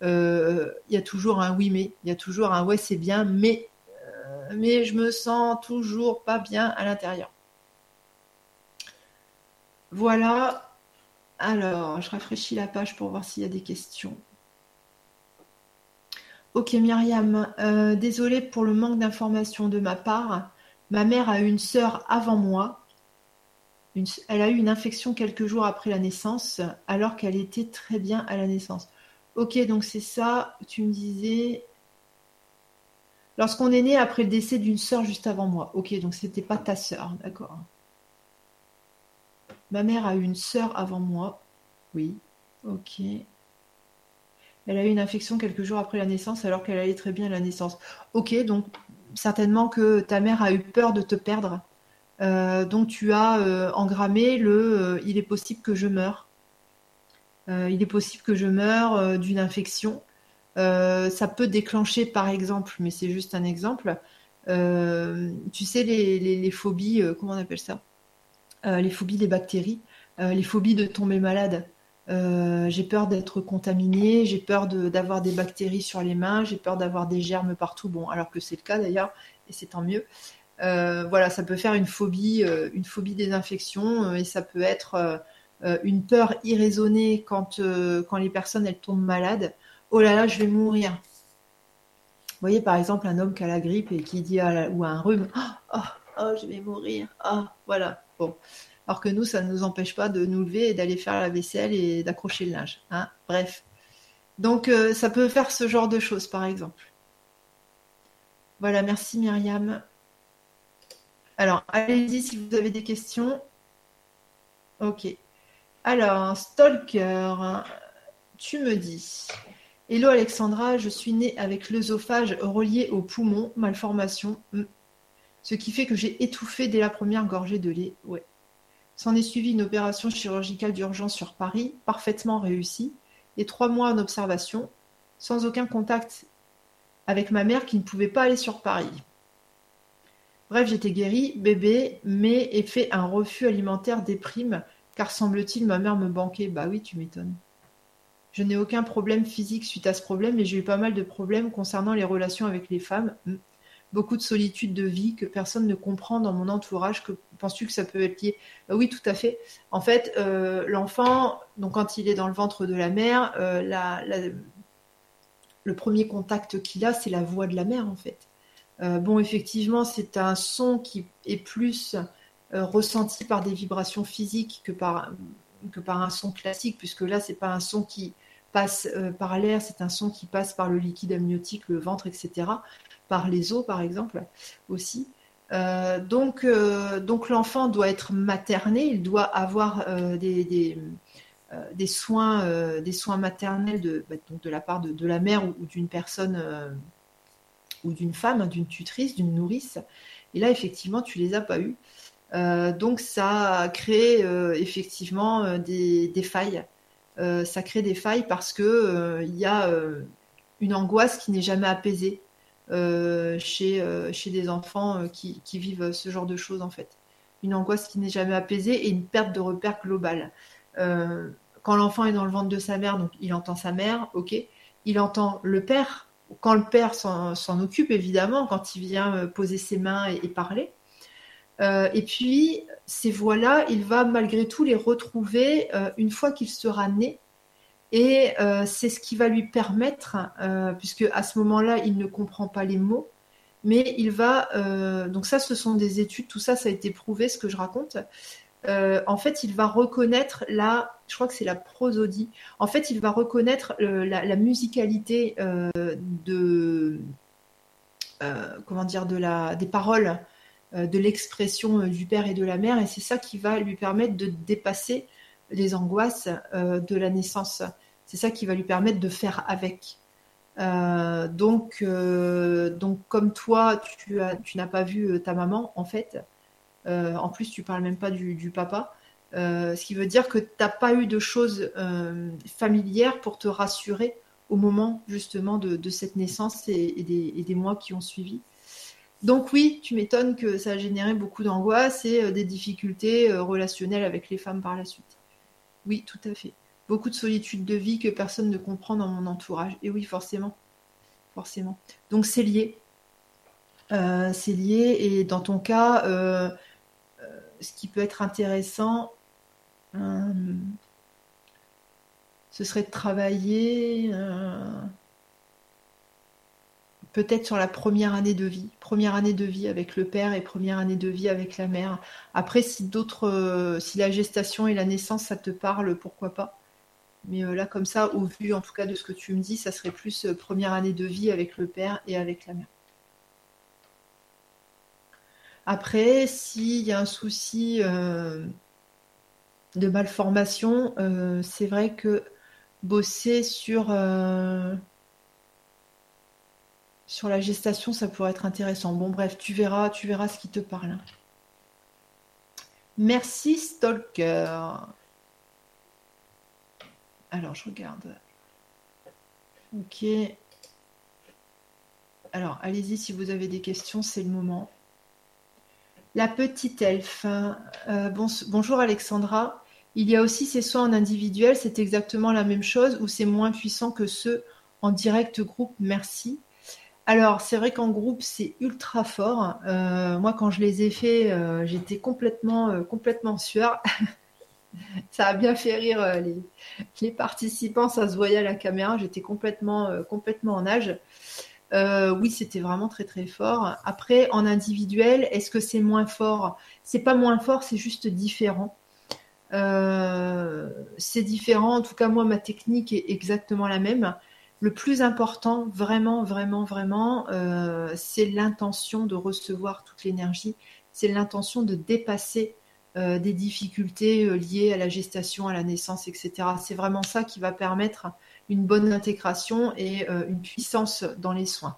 il y a toujours un oui mais, il y a toujours un ouais c'est bien, mais mais je me sens toujours pas bien à l'intérieur. Voilà. Alors, je rafraîchis la page pour voir s'il y a des questions. Ok Myriam, euh, désolée pour le manque d'informations de ma part. Ma mère a eu une sœur avant moi. elle a eu une infection quelques jours après la naissance, alors qu'elle était très bien à la naissance. Ok, donc c'est ça, tu me disais. Lorsqu'on est né après le décès d'une sœur juste avant moi. Ok, donc c'était pas ta sœur, d'accord. Ma mère a eu une sœur avant moi. Oui, ok. Elle a eu une infection quelques jours après la naissance alors qu'elle allait très bien à la naissance. Ok, donc certainement que ta mère a eu peur de te perdre. Euh, donc tu as euh, engrammé le euh, il est possible que je meure. il est possible que je meure d'une infection. ça peut déclencher par exemple, mais c'est juste un exemple. tu sais les phobies, comment on appelle ça? Les phobies des bactéries, les phobies de tomber malade. Euh, j'ai peur d'être contaminée, j'ai peur d'avoir des bactéries sur les mains, j'ai peur d'avoir des germes partout. Bon, alors que c'est le cas d'ailleurs, et c'est tant mieux. Euh, voilà, ça peut faire une phobie, euh, une phobie des infections, et ça peut être une peur irraisonnée quand, quand les personnes elles tombent malades. Oh là là, je vais mourir. Vous voyez par exemple un homme qui a la grippe et qui dit ou un rhume, oh, oh, oh, je vais mourir. Ah, voilà. Bon, alors que nous, ça ne nous empêche pas de nous lever et d'aller faire la vaisselle et d'accrocher le linge. Hein. Bref. Donc, euh, ça peut faire ce genre de choses, par exemple. Voilà, merci Myriam. Alors, allez-y si vous avez des questions. Ok. Alors, Stalker, tu me dis. Hello Alexandra, je suis née avec l'œsophage relié au poumon, malformation. Hmm. Ce qui fait que j'ai étouffé dès la première gorgée de lait. S'en est suivi une opération chirurgicale d'urgence sur Paris, parfaitement réussie, et trois mois en observation, sans aucun contact avec ma mère qui ne pouvait pas aller sur Paris. Bref, j'étais guérie, bébé, mais ai fait un refus alimentaire déprime, car semble-t-il ma mère me banquait. Bah oui, tu m'étonnes. Je n'ai aucun problème physique suite à ce problème, mais j'ai eu pas mal de problèmes concernant les relations avec les femmes. Beaucoup de solitude de vie que personne ne comprend dans mon entourage. Que penses-tu que ça peut être lié? Bah Oui, tout à fait. En fait, euh, l'enfant, donc quand il est dans le ventre de la mère, euh, le premier contact qu'il a, c'est la voix de la mère, en fait. Euh, bon, effectivement, c'est un son qui est plus ressenti par des vibrations physiques que par, que par un son classique, puisque là, c'est pas un son qui passe euh, par l'air, c'est un son qui passe par le liquide amniotique, le ventre, etc., par les os, par exemple, aussi. donc, donc l'enfant doit être materné, il doit avoir des, des, soins, des soins maternels de, bah, donc de la part de, la mère ou d'une personne ou d'une femme, d'une tutrice, d'une nourrice. Et là, effectivement, tu les as pas. Euh, donc, ça a créé euh, effectivement euh, des, failles. Ça crée des failles parce que il y a une angoisse qui n'est jamais apaisée chez, des enfants qui, vivent ce genre de choses en fait. Une angoisse qui n'est jamais apaisée et une perte de repère global. quand l'enfant est dans le ventre de sa mère, donc il entend sa mère, ok, il entend le père, quand le père s'en occupe, évidemment, quand il vient euh, poser ses mains et, parler. Euh, et puis, ces voix-là, il va malgré tout les retrouver euh, une fois qu'il sera né. Et c'est ce qui va lui permettre, puisque à ce moment-là, il ne comprend pas les mots, mais il va. donc, ça, ce sont des études, tout ça, ça a été prouvé, ce que je raconte. Euh, en fait, il va reconnaître la, je crois que c'est la prosodie. En fait, il va reconnaître euh, la, musicalité euh, de, comment dire, de la, des paroles, de l'expression du père et de la mère, et c'est ça qui va lui permettre de dépasser les angoisses de la naissance. C'est ça qui va lui permettre de faire avec. donc, donc, comme toi, tu, tu n'as pas vu ta maman, en fait, euh, en plus, tu parles même pas du, papa. Euh, ce qui veut dire que tu n'as pas eu de choses euh, familières pour te rassurer au moment justement de, cette naissance et, des, mois qui ont suivi. Donc oui, tu m'étonnes que ça a généré beaucoup d'angoisse et des difficultés relationnelles avec les femmes par la suite. Oui, tout à fait. Beaucoup de solitude de vie que personne ne comprend dans mon entourage. Et oui, forcément. Forcément. Donc c'est lié. c'est lié. Et dans ton cas, ce qui peut être intéressant, euh, ce serait de travailler euh, peut-être sur la première année de vie, première année de vie avec le père et première année de vie avec la mère. Après, si d'autres, euh, si la gestation et la naissance, ça te parle, pourquoi pas. Mais là, comme ça, au vu en tout cas de ce que tu me dis, ça serait plus première année de vie avec le père et avec la mère. Après, s'il y a un souci euh, de malformation, euh, c'est vrai que bosser sur, euh, sur la gestation, ça pourrait être intéressant. Bon, bref, tu verras, tu verras ce qui te parle. Merci, Stalker. Alors, je regarde. Ok. Alors, allez-y si vous avez des questions, c'est le moment. La petite elfe. Euh, bonjour Alexandra. Il y a aussi ces soins en individuel, c'est exactement la même chose ou c'est moins puissant que ceux en direct groupe? Merci. Alors, c'est vrai qu'en groupe, c'est ultra fort. Euh, moi, quand je les ai faits, euh, j'étais complètement, complètement sueur. ça a bien fait rire les, les, participants, ça se voyait à la caméra. J'étais complètement, en. Euh, oui, c'était vraiment très très fort. Après, en individuel, est-ce que c'est moins fort? C'est pas moins fort, c'est juste différent. Euh, c'est différent. En tout cas, moi, ma technique est exactement la même. Le plus important, vraiment, vraiment, vraiment, euh, c'est l'intention de recevoir toute l'énergie. C'est l'intention de dépasser des difficultés liées à la gestation, à la naissance, etc. C'est vraiment ça qui va permettre une bonne intégration et euh, une puissance dans les soins.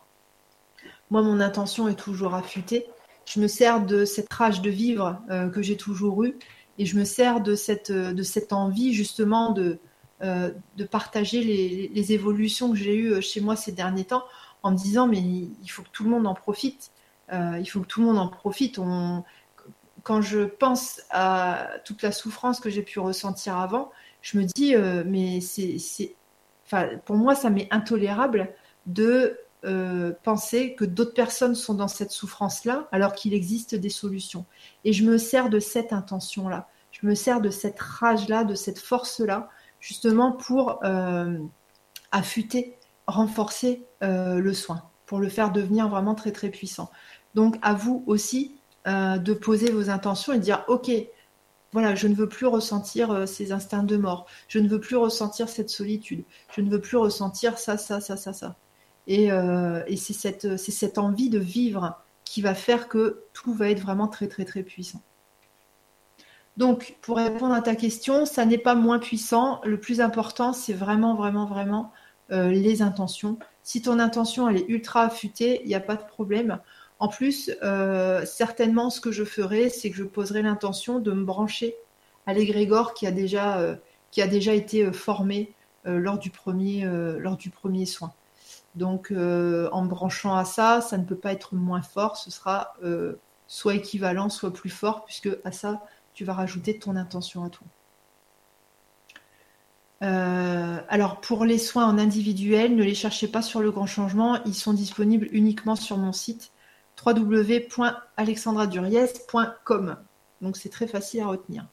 Moi, mon intention est toujours affûtée. Je me sers de cette rage de vivre euh, que j'ai toujours eue et je me sers de cette envie justement de, euh, de partager les, évolutions que j'ai eues chez moi ces derniers temps en me disant mais il faut que tout le monde en profite. il faut que tout le monde en profite. On, quand je pense à toute la souffrance que j'ai pu ressentir avant, je me dis mais c'est pour moi, ça m'est intolérable de penser que d'autres personnes sont dans cette souffrance-là, alors qu'il existe des solutions. Et je me sers de cette intention-là. Je me sers de cette rage-là, de cette force-là, justement pour affûter, renforcer le soin, pour le faire devenir vraiment très très puissant. Donc à vous aussi de poser vos intentions et de dire ok, voilà, je ne veux plus ressentir euh, ces instincts de mort. Je ne veux plus ressentir cette solitude. Je ne veux plus ressentir ça, ça, ça, ça, ça. Et, euh, c'est cette, cette envie de vivre qui va faire que tout va être vraiment très, très, très puissant. Donc, pour répondre à ta question, ça n'est pas moins puissant. Le plus important, c'est vraiment, vraiment, vraiment euh, les intentions. Si ton intention, elle est ultra affûtée, il n'y a pas de problème. En plus, euh, certainement, ce que je ferai, c'est que je poserai l'intention de me brancher à l'égrégore qui a déjà, euh, qui a déjà été formé lors, du premier, lors du premier soin. Donc, en me branchant à ça, ça ne peut pas être moins fort, ce sera soit équivalent, soit plus fort, puisque à ça, tu vas rajouter ton intention à toi. alors pour les soins en individuel, ne les cherchez pas sur le grand changement, ils sont disponibles uniquement sur mon site www.alexandraduriez.com. Donc c'est très facile à retenir.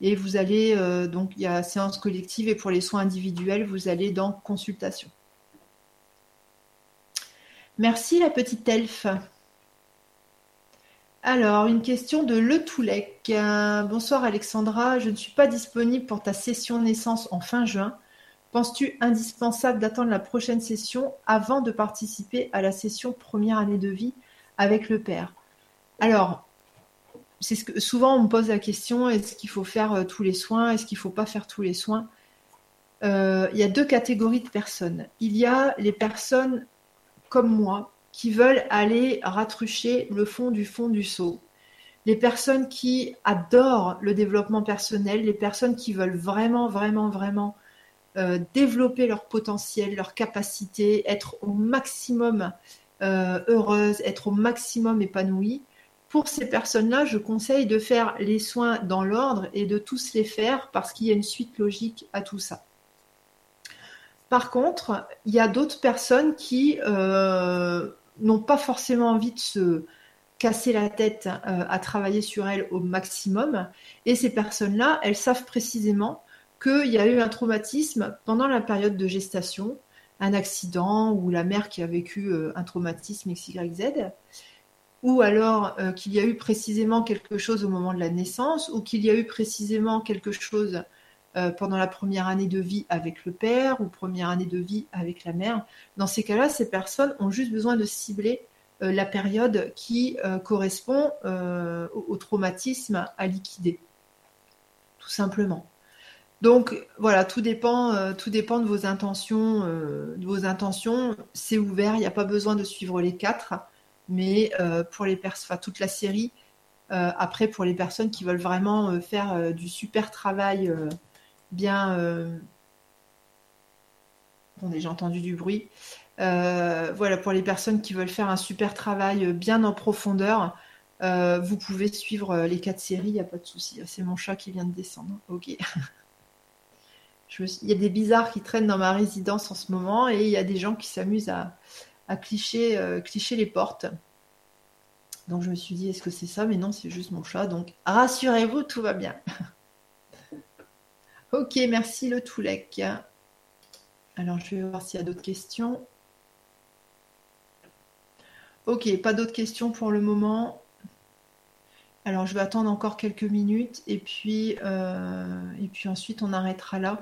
Et vous allez, euh, donc il y a séance collective et pour les soins individuels, vous allez dans consultation. Merci la petite elfe. Alors, une question de Le Toulec. bonsoir Alexandra, je ne suis pas disponible pour ta session naissance en fin juin. Penses-tu indispensable d'attendre la prochaine session avant de participer à la session première année de vie avec le père? Alors, c'est ce que souvent on me pose la question est-ce qu'il faut faire euh, tous les soins? Est-ce qu'il ne faut pas faire tous les soins? Euh, Il y a deux catégories de personnes. Il y a les personnes comme moi qui veulent aller ratrucher le fond du fond du seau. Les personnes qui adorent le développement personnel, les personnes qui veulent vraiment, vraiment, vraiment euh, développer leur potentiel, leur capacité, être au maximum euh, heureuse, être au maximum épanouie. Pour ces personnes-là, je conseille de faire les soins dans l'ordre et de tous les faire parce qu'il y a une suite logique à tout ça. Par contre, il y a d'autres personnes qui euh, n'ont pas forcément envie de se casser la tête à travailler sur elles au maximum. Et ces personnes-là, elles savent précisément qu'il y a eu un traumatisme pendant la période de gestation, un accident ou la mère qui a vécu euh, un traumatisme XYZ, ou alors euh, qu'il y a eu précisément quelque chose au moment de la naissance, ou qu'il y a eu précisément quelque chose euh, pendant la première année de vie avec le père ou première année de vie avec la mère. Dans ces cas-là, ces personnes ont juste besoin de cibler la période qui correspond au traumatisme à liquider, tout simplement. Donc voilà, tout dépend, euh, tout dépend de vos intentions. Euh, de vos intentions, c'est ouvert, il n'y a pas besoin de suivre les quatre, mais euh, pour les personnes, toute la série. après, pour les personnes qui veulent vraiment faire du super travail, bien. Attendez, j'ai entendu du bruit. voilà, pour les personnes qui veulent faire un super travail bien en profondeur, vous pouvez suivre les quatre séries, il n'y a pas de souci. C'est mon chat qui vient de descendre. Ok. il y a des bizarres qui traînent dans ma résidence en ce moment et il y a des gens qui s'amusent à, euh, clicher les portes. Donc je me suis dit, est-ce que c'est ça? Mais non, c'est juste mon chat. Donc rassurez-vous, tout va bien. ok, merci le Toulec. Alors je vais voir s'il y a d'autres questions. Ok, pas d'autres questions pour le moment. Alors, je vais attendre encore quelques minutes et puis, euh, et puis ensuite, on arrêtera là.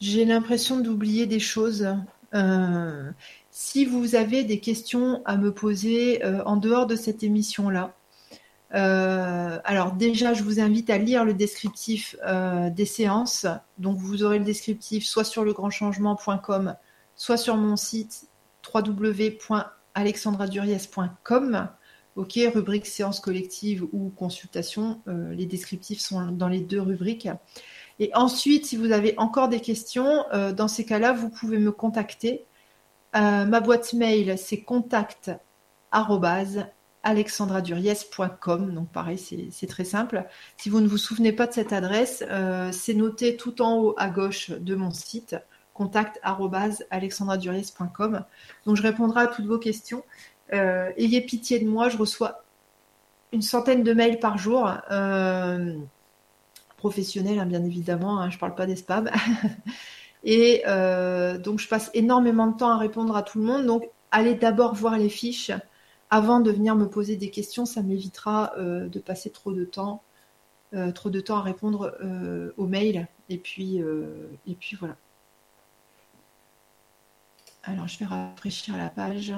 J'ai l'impression d'oublier des choses. Euh, si vous avez des questions à me poser euh, en dehors de cette émission-là, alors déjà, je vous invite à lire le descriptif des séances. Donc, vous aurez le descriptif soit sur legrandchangement.com, soit sur mon site www.alexandraduriez.com. Ok, rubrique séance collective ou consultation, euh, les descriptifs sont dans les deux rubriques. Et ensuite, si vous avez encore des questions, euh, dans ces cas-là, vous pouvez me contacter. Euh, ma boîte mail, c'est contact alexandraduriez.com. Donc pareil, c'est très simple. Si vous ne vous souvenez pas de cette adresse, c'est noté tout en haut à gauche de mon site. contact.alexandraduriez.com. Donc je répondrai à toutes vos questions. Euh, ayez pitié de moi, je reçois une centaine de mails par jour. Euh, professionnels, hein, bien évidemment, hein, je ne parle pas des. Et euh, donc je passe énormément de temps à répondre à tout le monde. Donc allez d'abord voir les fiches avant de venir me poser des questions, ça m'évitera de passer trop de temps, trop de temps à répondre aux mails. Et puis, et puis voilà. Alors, je vais rafraîchir la page.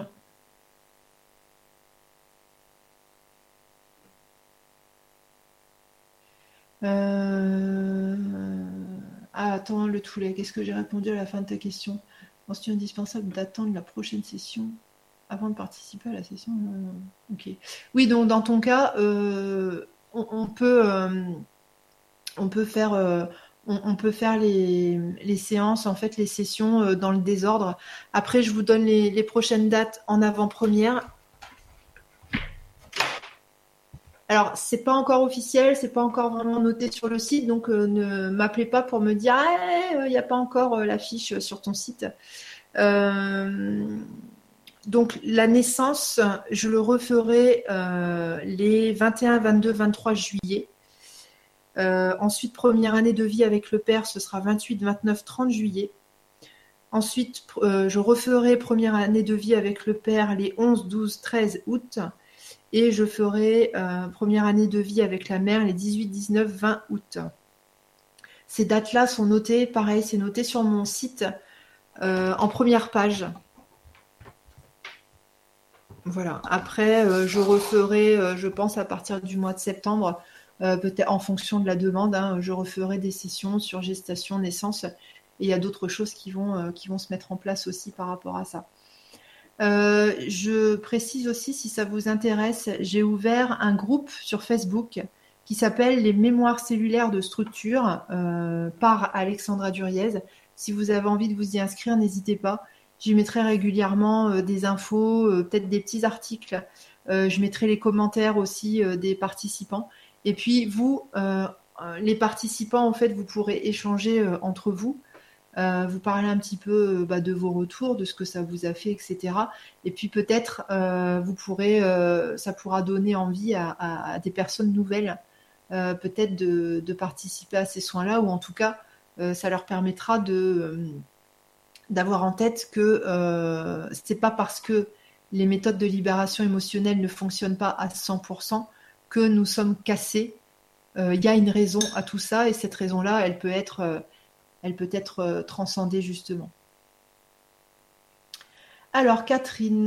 Euh, ah, attends, le toulet. Qu'est-ce que j'ai répondu à la fin de ta question? Penses-tu indispensable d'attendre la prochaine session avant de participer à la session euh, Ok. Oui, donc dans ton cas, euh, on, peut, on peut faire on, peut faire les, séances, en fait, les sessions euh, dans le désordre. Après, je vous donne les, prochaines dates en avant-première. Alors, c'est pas encore officiel, c'est pas encore vraiment noté sur le site, donc euh, ne m'appelez pas pour me dire ah, il n'y a pas encore euh, l'affiche sur ton site. Donc la naissance, je le referai les 21, 22, 23 juillet. Euh, ensuite, première année de vie avec le père, ce sera 28, 29, 30 juillet. Ensuite, euh, je referai première année de vie avec le père les 11, 12, 13 août. Et je ferai euh, première année de vie avec la mère les 18, 19, 20 août. Ces dates-là sont notées, pareil, c'est noté sur mon site en première page. Voilà. Après, je referai, je pense, à partir du mois de septembre, euh, peut-être en fonction de la demande, hein, je referai des sessions sur gestation, naissance. Et il y a d'autres choses qui vont, euh, qui vont se mettre en place aussi par rapport à ça. Euh, je précise aussi, si ça vous intéresse, j'ai ouvert un groupe sur Facebook qui s'appelle Les mémoires cellulaires de structure par Alexandra Duriez. Si vous avez envie de vous y inscrire, n'hésitez pas. J'y mettrai régulièrement des infos, peut-être des petits articles. je mettrai les commentaires aussi des participants. Et puis vous, euh, euh, les participants, en fait, vous pourrez échanger euh, entre vous. vous parler un petit peu bah, de vos retours, de ce que ça vous a fait, etc. Et puis peut-être vous pourrez, ça pourra donner envie à, des personnes nouvelles, peut-être de, participer à ces soins-là, ou en tout cas, ça leur permettra de d'avoir en tête que c'est pas parce que les méthodes de libération émotionnelle ne fonctionnent pas à 100% que nous sommes cassés. Euh, il y a une raison à tout ça et cette raison-là, elle peut être, euh, euh, transcendée justement. Alors Catherine,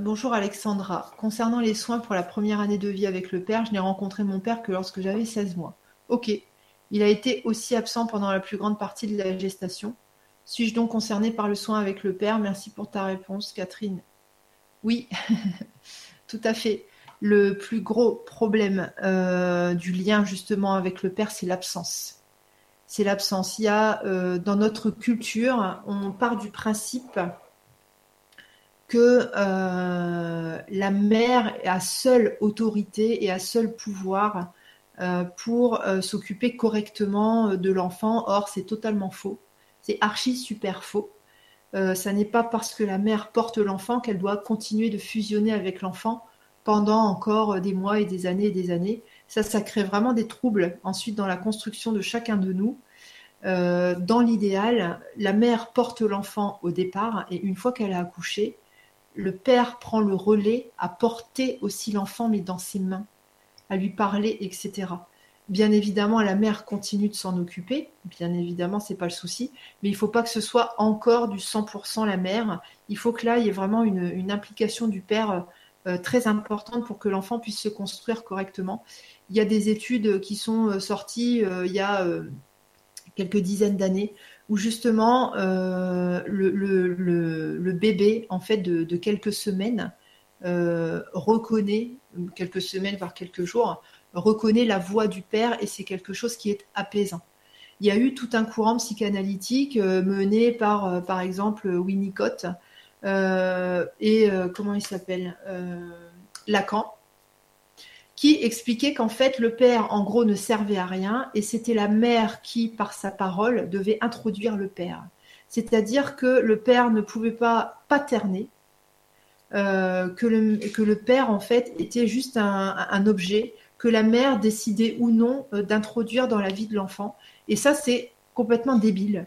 bonjour Alexandra. Concernant les soins pour la première année de vie avec le père, je n'ai rencontré mon père que lorsque j'avais 16 mois. Ok. Il a été aussi absent pendant la plus grande partie de la gestation. Suis-je donc concernée par le soin avec le père? Merci pour ta réponse, Catherine. Oui, tout à fait le plus gros problème euh, du lien justement avec le père, c'est l'absence. C'est l'absence. Il y a euh, dans notre culture, on part du principe que euh, la mère a seule autorité et a seul pouvoir pour s'occuper correctement de l'enfant. Or, c'est totalement faux. C'est archi super faux. ça n'est pas parce que la mère porte l'enfant qu'elle doit continuer de fusionner avec l'enfant pendant encore des mois et des années et des années. Ça, ça crée vraiment des troubles ensuite dans la construction de chacun de nous. Euh, dans l'idéal, la mère porte l'enfant au départ et une fois qu'elle a accouché, le père prend le relais à porter aussi l'enfant mais dans ses mains, à lui parler, etc. Bien évidemment, la mère continue de s'en occuper, bien évidemment, c'est pas le souci, mais il faut pas que ce soit encore du 100% la mère. Il faut que là, il y ait vraiment une, implication du père euh, très importante pour que l'enfant puisse se construire correctement. Il y a des études qui sont euh, sorties euh, il y a quelques dizaines d'années où justement le, bébé en fait de, quelques semaines reconnaît quelques semaines voire quelques jours reconnaît la voix du père et c'est quelque chose qui est apaisant. Il y a eu tout un courant psychanalytique mené par par exemple Winnicott euh, et euh, comment il s'appelle euh, Lacan, qui expliquait qu'en fait le père en gros ne servait à rien et c'était la mère qui par sa parole devait introduire le père. C'est-à-dire que le père ne pouvait pas paterner, euh, que, le, que, le, père, en fait, était juste un, objet que la mère décidait ou non euh, d'introduire dans la vie de l'enfant. Et ça, c'est complètement débile.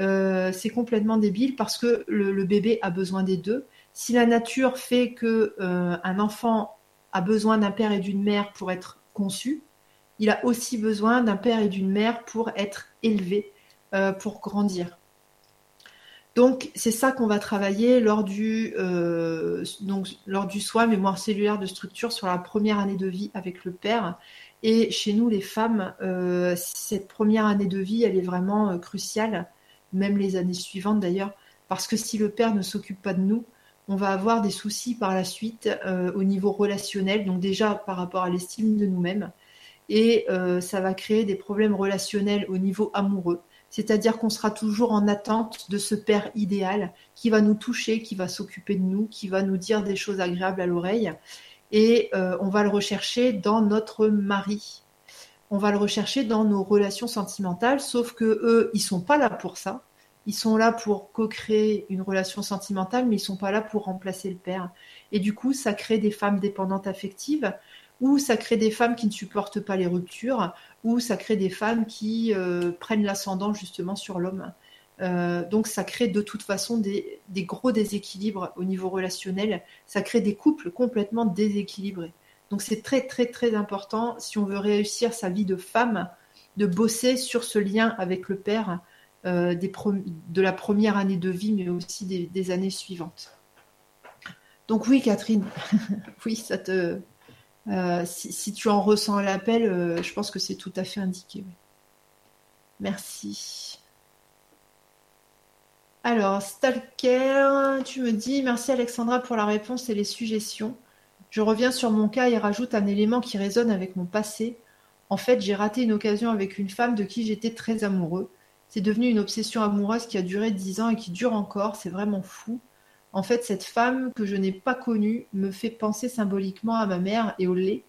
Euh, c'est complètement débile parce que le, bébé a besoin des deux. Si la nature fait que un enfant a besoin d'un père et d'une mère pour être conçu, il a aussi besoin d'un père et d'une mère pour être élevé, pour grandir. Donc, c'est ça qu'on va travailler lors du, euh, donc, lors du soin mémoire cellulaire de structure sur la première année de vie avec le père. Et chez nous, les femmes, euh, cette première année de vie, elle est vraiment euh, cruciale, même les années suivantes d'ailleurs, parce que si le père ne s'occupe pas de nous, on va avoir des soucis par la suite au niveau relationnel, donc déjà par rapport à l'estime de nous-mêmes, et ça va créer des problèmes relationnels au niveau amoureux c'est-à-dire qu'on sera toujours en attente de ce père idéal qui va nous toucher, qui va s'occuper de nous, qui va nous dire des choses agréables à l'oreille. Et euh, on va le rechercher dans notre mari. On va le rechercher dans nos relations sentimentales, sauf que eux, ils sont pas là pour ça. Ils sont là pour co-créer une relation sentimentale, mais ils sont pas là pour remplacer le père. Et du coup, ça crée des femmes dépendantes affectives, ou ça crée des femmes qui ne supportent pas les ruptures, ou ça crée des femmes qui euh, prennent l'ascendant justement sur l'homme. Euh, donc ça crée de toute façon des, gros déséquilibres au niveau relationnel, ça crée des couples complètement déséquilibrés. Donc c'est très très très important si on veut réussir sa vie de femme, de bosser sur ce lien avec le père euh, de la première année de vie, mais aussi des années suivantes. Donc oui, Catherine, oui, ça te, euh, si, tu en ressens l'appel, euh, je pense que c'est tout à fait indiqué. Merci. Alors, Stalker, tu me dis merci Alexandra pour la réponse et les suggestions. Je reviens sur mon cas et rajoute un élément qui résonne avec mon passé. En fait, j'ai raté une occasion avec une femme de qui j'étais très amoureux. C'est devenu une obsession amoureuse qui a duré dix ans et qui dure encore. C'est vraiment fou. En fait, cette femme que je n'ai pas connue me fait penser symboliquement à ma mère et au lait.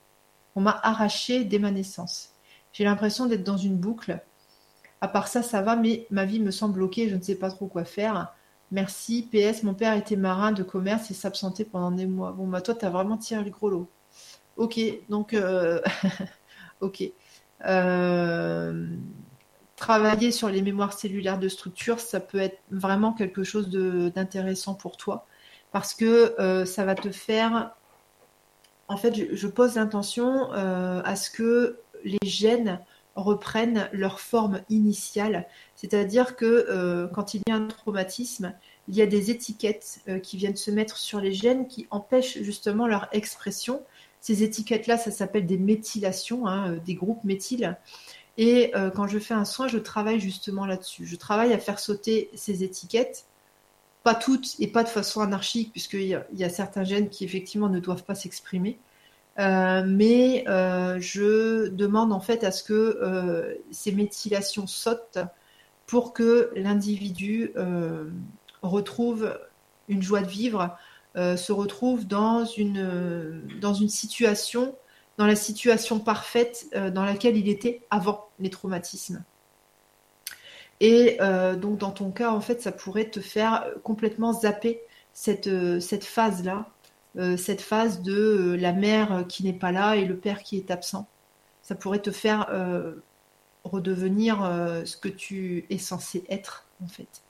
On m'a arraché dès ma naissance. J'ai l'impression d'être dans une boucle. À part ça, ça va, mais ma vie me semble bloquée, je ne sais pas trop quoi faire. Merci. PS, mon père était marin de commerce et s'absentait pendant des mois. Bon, bah toi, t'as vraiment tiré le gros lot. Ok, donc, euh, ok. Euh travailler sur les mémoires cellulaires de structure, ça peut être vraiment quelque chose d'intéressant pour toi parce que euh, ça va te faire. En fait, je, pose l'intention euh, à ce que les gènes reprennent leur forme initiale, c'est-à-dire que euh, quand il y a un traumatisme, il y a des étiquettes qui viennent se mettre sur les gènes qui empêchent justement leur expression. Ces étiquettes-là, ça s'appelle des méthylations, hein, des groupes méthyles. Et euh, quand je fais un soin, je travaille justement là-dessus. Je travaille à faire sauter ces étiquettes, pas toutes et pas de façon anarchique, puisqu'il y, y, a certains gènes qui effectivement ne doivent pas s'exprimer. Euh, mais euh, je demande en fait à ce que ces méthylations sautent pour que l'individu retrouve une joie de vivre, se retrouve dans une, dans une situation dans la situation parfaite euh, dans laquelle il était avant les traumatismes. Et euh, donc dans ton cas, en fait, ça pourrait te faire complètement zapper cette, euh, cette phase-là, cette phase de la mère qui n'est pas là et le père qui est absent. Ça pourrait te faire redevenir ce que tu es censé être, en fait,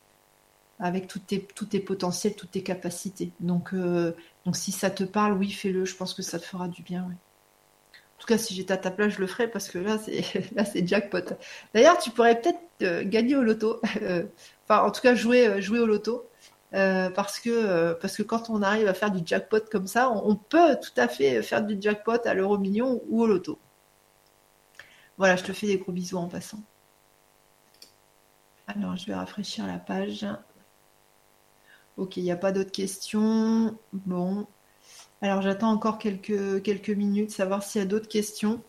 avec tous tes, tes potentiels, toutes tes capacités. Donc, donc si ça te parle, oui, fais-le, je pense que ça te fera du bien. Oui tout cas, si j'étais à ta place, je le ferais parce que là, c'est là, c'est jackpot. D'ailleurs, tu pourrais peut-être euh, gagner au loto. enfin, en tout cas, jouer, euh, jouer au loto. Euh, parce, que, parce que quand on arrive à faire du jackpot comme ça, on, peut tout à fait faire du jackpot à l'euro million ou au loto. Voilà, je te fais des gros bisous en passant. Alors, je vais rafraîchir la page. Ok, il n'y a pas d'autres questions. Bon, alors j'attends encore quelques, quelques minutes, savoir s'il y a d'autres questions.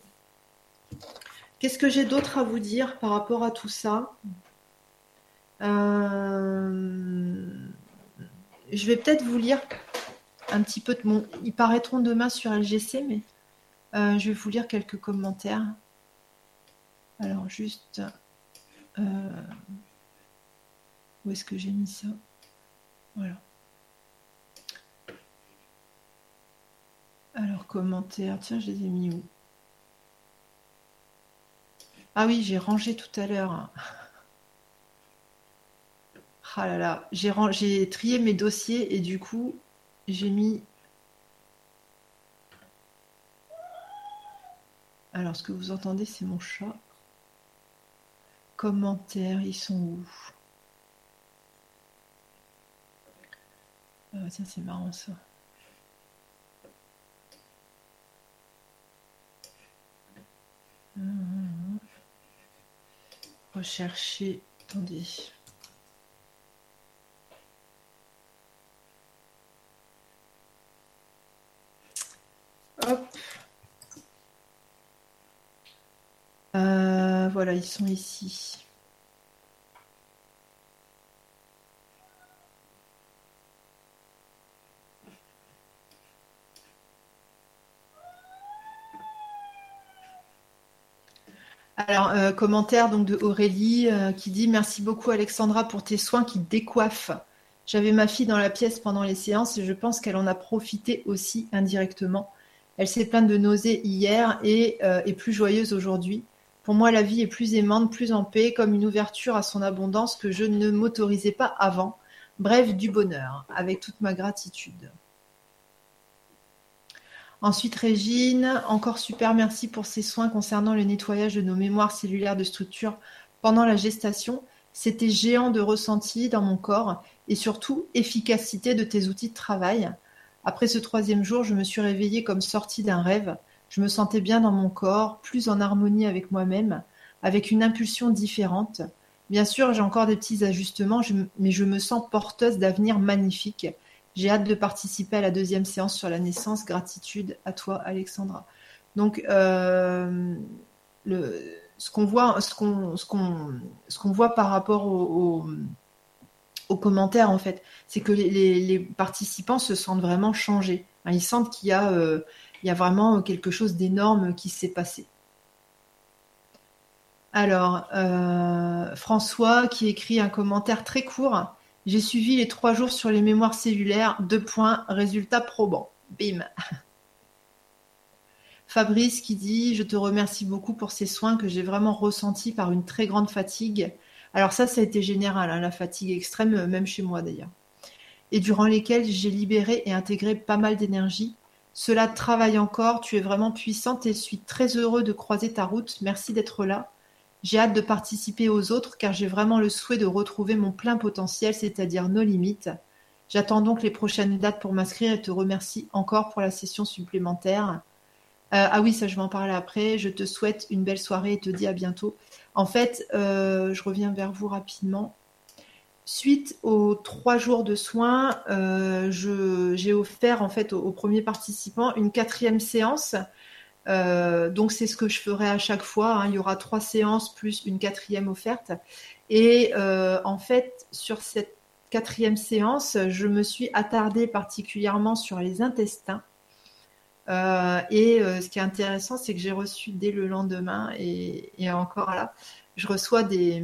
Qu'est-ce que j'ai d'autre à vous dire par rapport à tout ça? Euh, Je vais peut-être vous lire un petit peu de mon... Ils paraîtront demain sur LGC, mais euh, je vais vous lire quelques commentaires. Alors juste... Euh, Où est-ce que j'ai mis ça? Voilà. Alors, commentaires. Tiens, je les ai mis où? Ah oui, j'ai rangé tout à l'heure. Ah là là, j'ai trié mes dossiers et du coup, j'ai mis. Alors, ce que vous entendez, c'est mon chat. Commentaires, ils sont où? Ah, Tiens, c'est marrant ça. Rechercher. Attendez. Hop. Euh, voilà, ils sont ici. Euh, commentaire donc de Aurélie euh, qui dit Merci beaucoup Alexandra pour tes soins qui décoiffent. J'avais ma fille dans la pièce pendant les séances et je pense qu'elle en a profité aussi indirectement. Elle s'est plainte de nausées hier et euh, est plus joyeuse aujourd'hui. Pour moi, la vie est plus aimante, plus en paix, comme une ouverture à son abondance que je ne m'autorisais pas avant. Bref, du bonheur, avec toute ma gratitude. Ensuite, Régine, encore super merci pour ces soins concernant le nettoyage de nos mémoires cellulaires de structure pendant la gestation. C'était géant de ressenti dans mon corps et surtout efficacité de tes outils de travail. Après ce troisième jour, je me suis réveillée comme sortie d'un rêve. Je me sentais bien dans mon corps, plus en harmonie avec moi-même, avec une impulsion différente. Bien sûr, j'ai encore des petits ajustements, mais je me sens porteuse d'avenir magnifique. J'ai hâte de participer à la deuxième séance sur la naissance. Gratitude à toi, Alexandra. Donc, euh, ce qu'on voit, par rapport aux commentaires, en fait, c'est que les, participants se sentent vraiment changés. ils sentent qu'il y a euh, y a vraiment quelque chose d'énorme qui s'est passé. Alors, euh, François qui écrit un commentaire très court. J'ai suivi les trois jours sur les mémoires cellulaires. Deux points, résultat probant. Bim. Fabrice qui dit Je te remercie beaucoup pour ces soins que j'ai vraiment ressentis par une très grande fatigue. Alors, ça, ça a été général, hein, la fatigue extrême, même chez moi d'ailleurs. Et durant lesquels j'ai libéré et intégré pas mal d'énergie. Cela travaille encore, tu es vraiment puissante et je suis très heureux de croiser ta route. Merci d'être là. J'ai hâte de participer aux autres car j'ai vraiment le souhait de retrouver mon plein potentiel, c'est-à-dire nos limites. J'attends donc les prochaines dates pour m'inscrire et te remercie encore pour la session supplémentaire. Euh, ah oui, ça je vais en parler après. Je te souhaite une belle soirée et te dis à bientôt. En fait, euh, je reviens vers vous rapidement. Suite aux trois jours de soins, euh, j'ai offert en fait aux, premiers participants une quatrième séance. Euh, donc c'est ce que je ferai à chaque fois. Hein. Il y aura trois séances plus une quatrième offerte. Et euh, en fait, sur cette quatrième séance, je me suis attardée particulièrement sur les intestins. et ce qui est intéressant, c'est que j'ai reçu dès le lendemain et encore là, je reçois des,